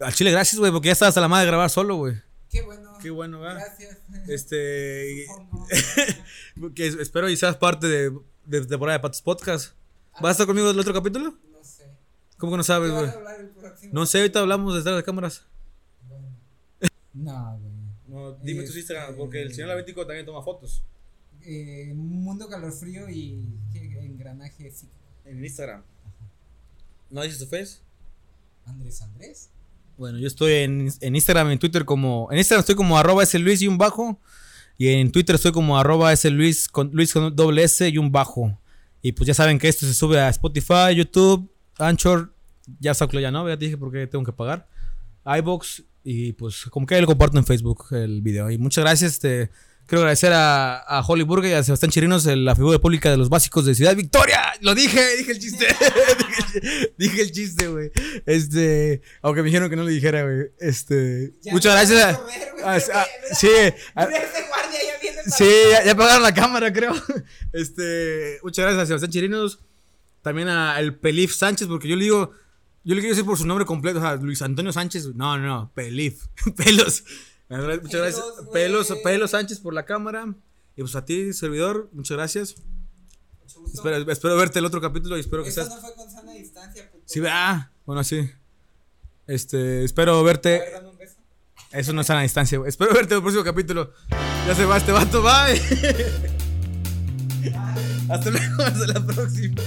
Al chile, gracias, güey, porque ya estabas a la madre de grabar solo, güey. Qué bueno. Qué bueno, ¿verdad? Gracias. Este. [LAUGHS] [LAUGHS] Que es- espero y seas parte de, de temporada de Patos Podcast. ¿Vas a estar conmigo el otro capítulo? No sé. ¿Cómo que no ¿Qué sabes, güey? No sé, ahorita hablamos detrás de cámaras. Bueno. No, güey. No, dime tus Este- Instagram, porque el señor Lavético también toma fotos. Eh, mundo calor frío y ¿qué? engranaje psíquico. En Instagram. ¿No dices tu face? Andrés Andrés. Bueno, yo estoy en, en Instagram y en Twitter como. En Instagram estoy como arroba ese Luis y un bajo. Y en Twitter estoy como arroba ese Luis con, Luis con doble S y un bajo. Y pues ya saben que esto se sube a Spotify, YouTube, Anchor. Ya saco ya no, ya te dije porque tengo que pagar. iBox. Y pues como que lo comparto en Facebook el video. Y muchas gracias. Este, quiero agradecer a, a Holly Burger y a Sebastián Chirinos, el- la figura pública de los básicos de Ciudad Victoria. Lo dije, dije el chiste. [LAUGHS] dije, el chiste, güey. Este, aunque me dijeron que no lo dijera, güey. Este, Ya muchas gracias. a- a correr, güey, a- porque, a- mira, sí, a- Mira ese guardia ya viene para Sí, ya, ya apagaron la cámara, creo. [LAUGHS] Este, muchas gracias a Sebastián Chirinos. También a el Pelif Sánchez, porque yo le digo, yo le quiero decir por su nombre completo, o sea, Luis Antonio Sánchez. No, no, no, Pelif. [LAUGHS] Pelos. Muchas gracias. Pelos. Pelos, Pelos Sánchez por la cámara. Y pues a ti, servidor, muchas gracias. Mucho gusto. Espero, espero verte el otro capítulo y espero que Eso seas. no fue con sana distancia, puto. Sí, ah, bueno, sí. Este, espero verte. ver, dame un beso. Eso no es a la distancia, güey. Espero verte en el próximo capítulo. Ya se va este vato, bye. [LAUGHS] Hasta luego, hasta la próxima.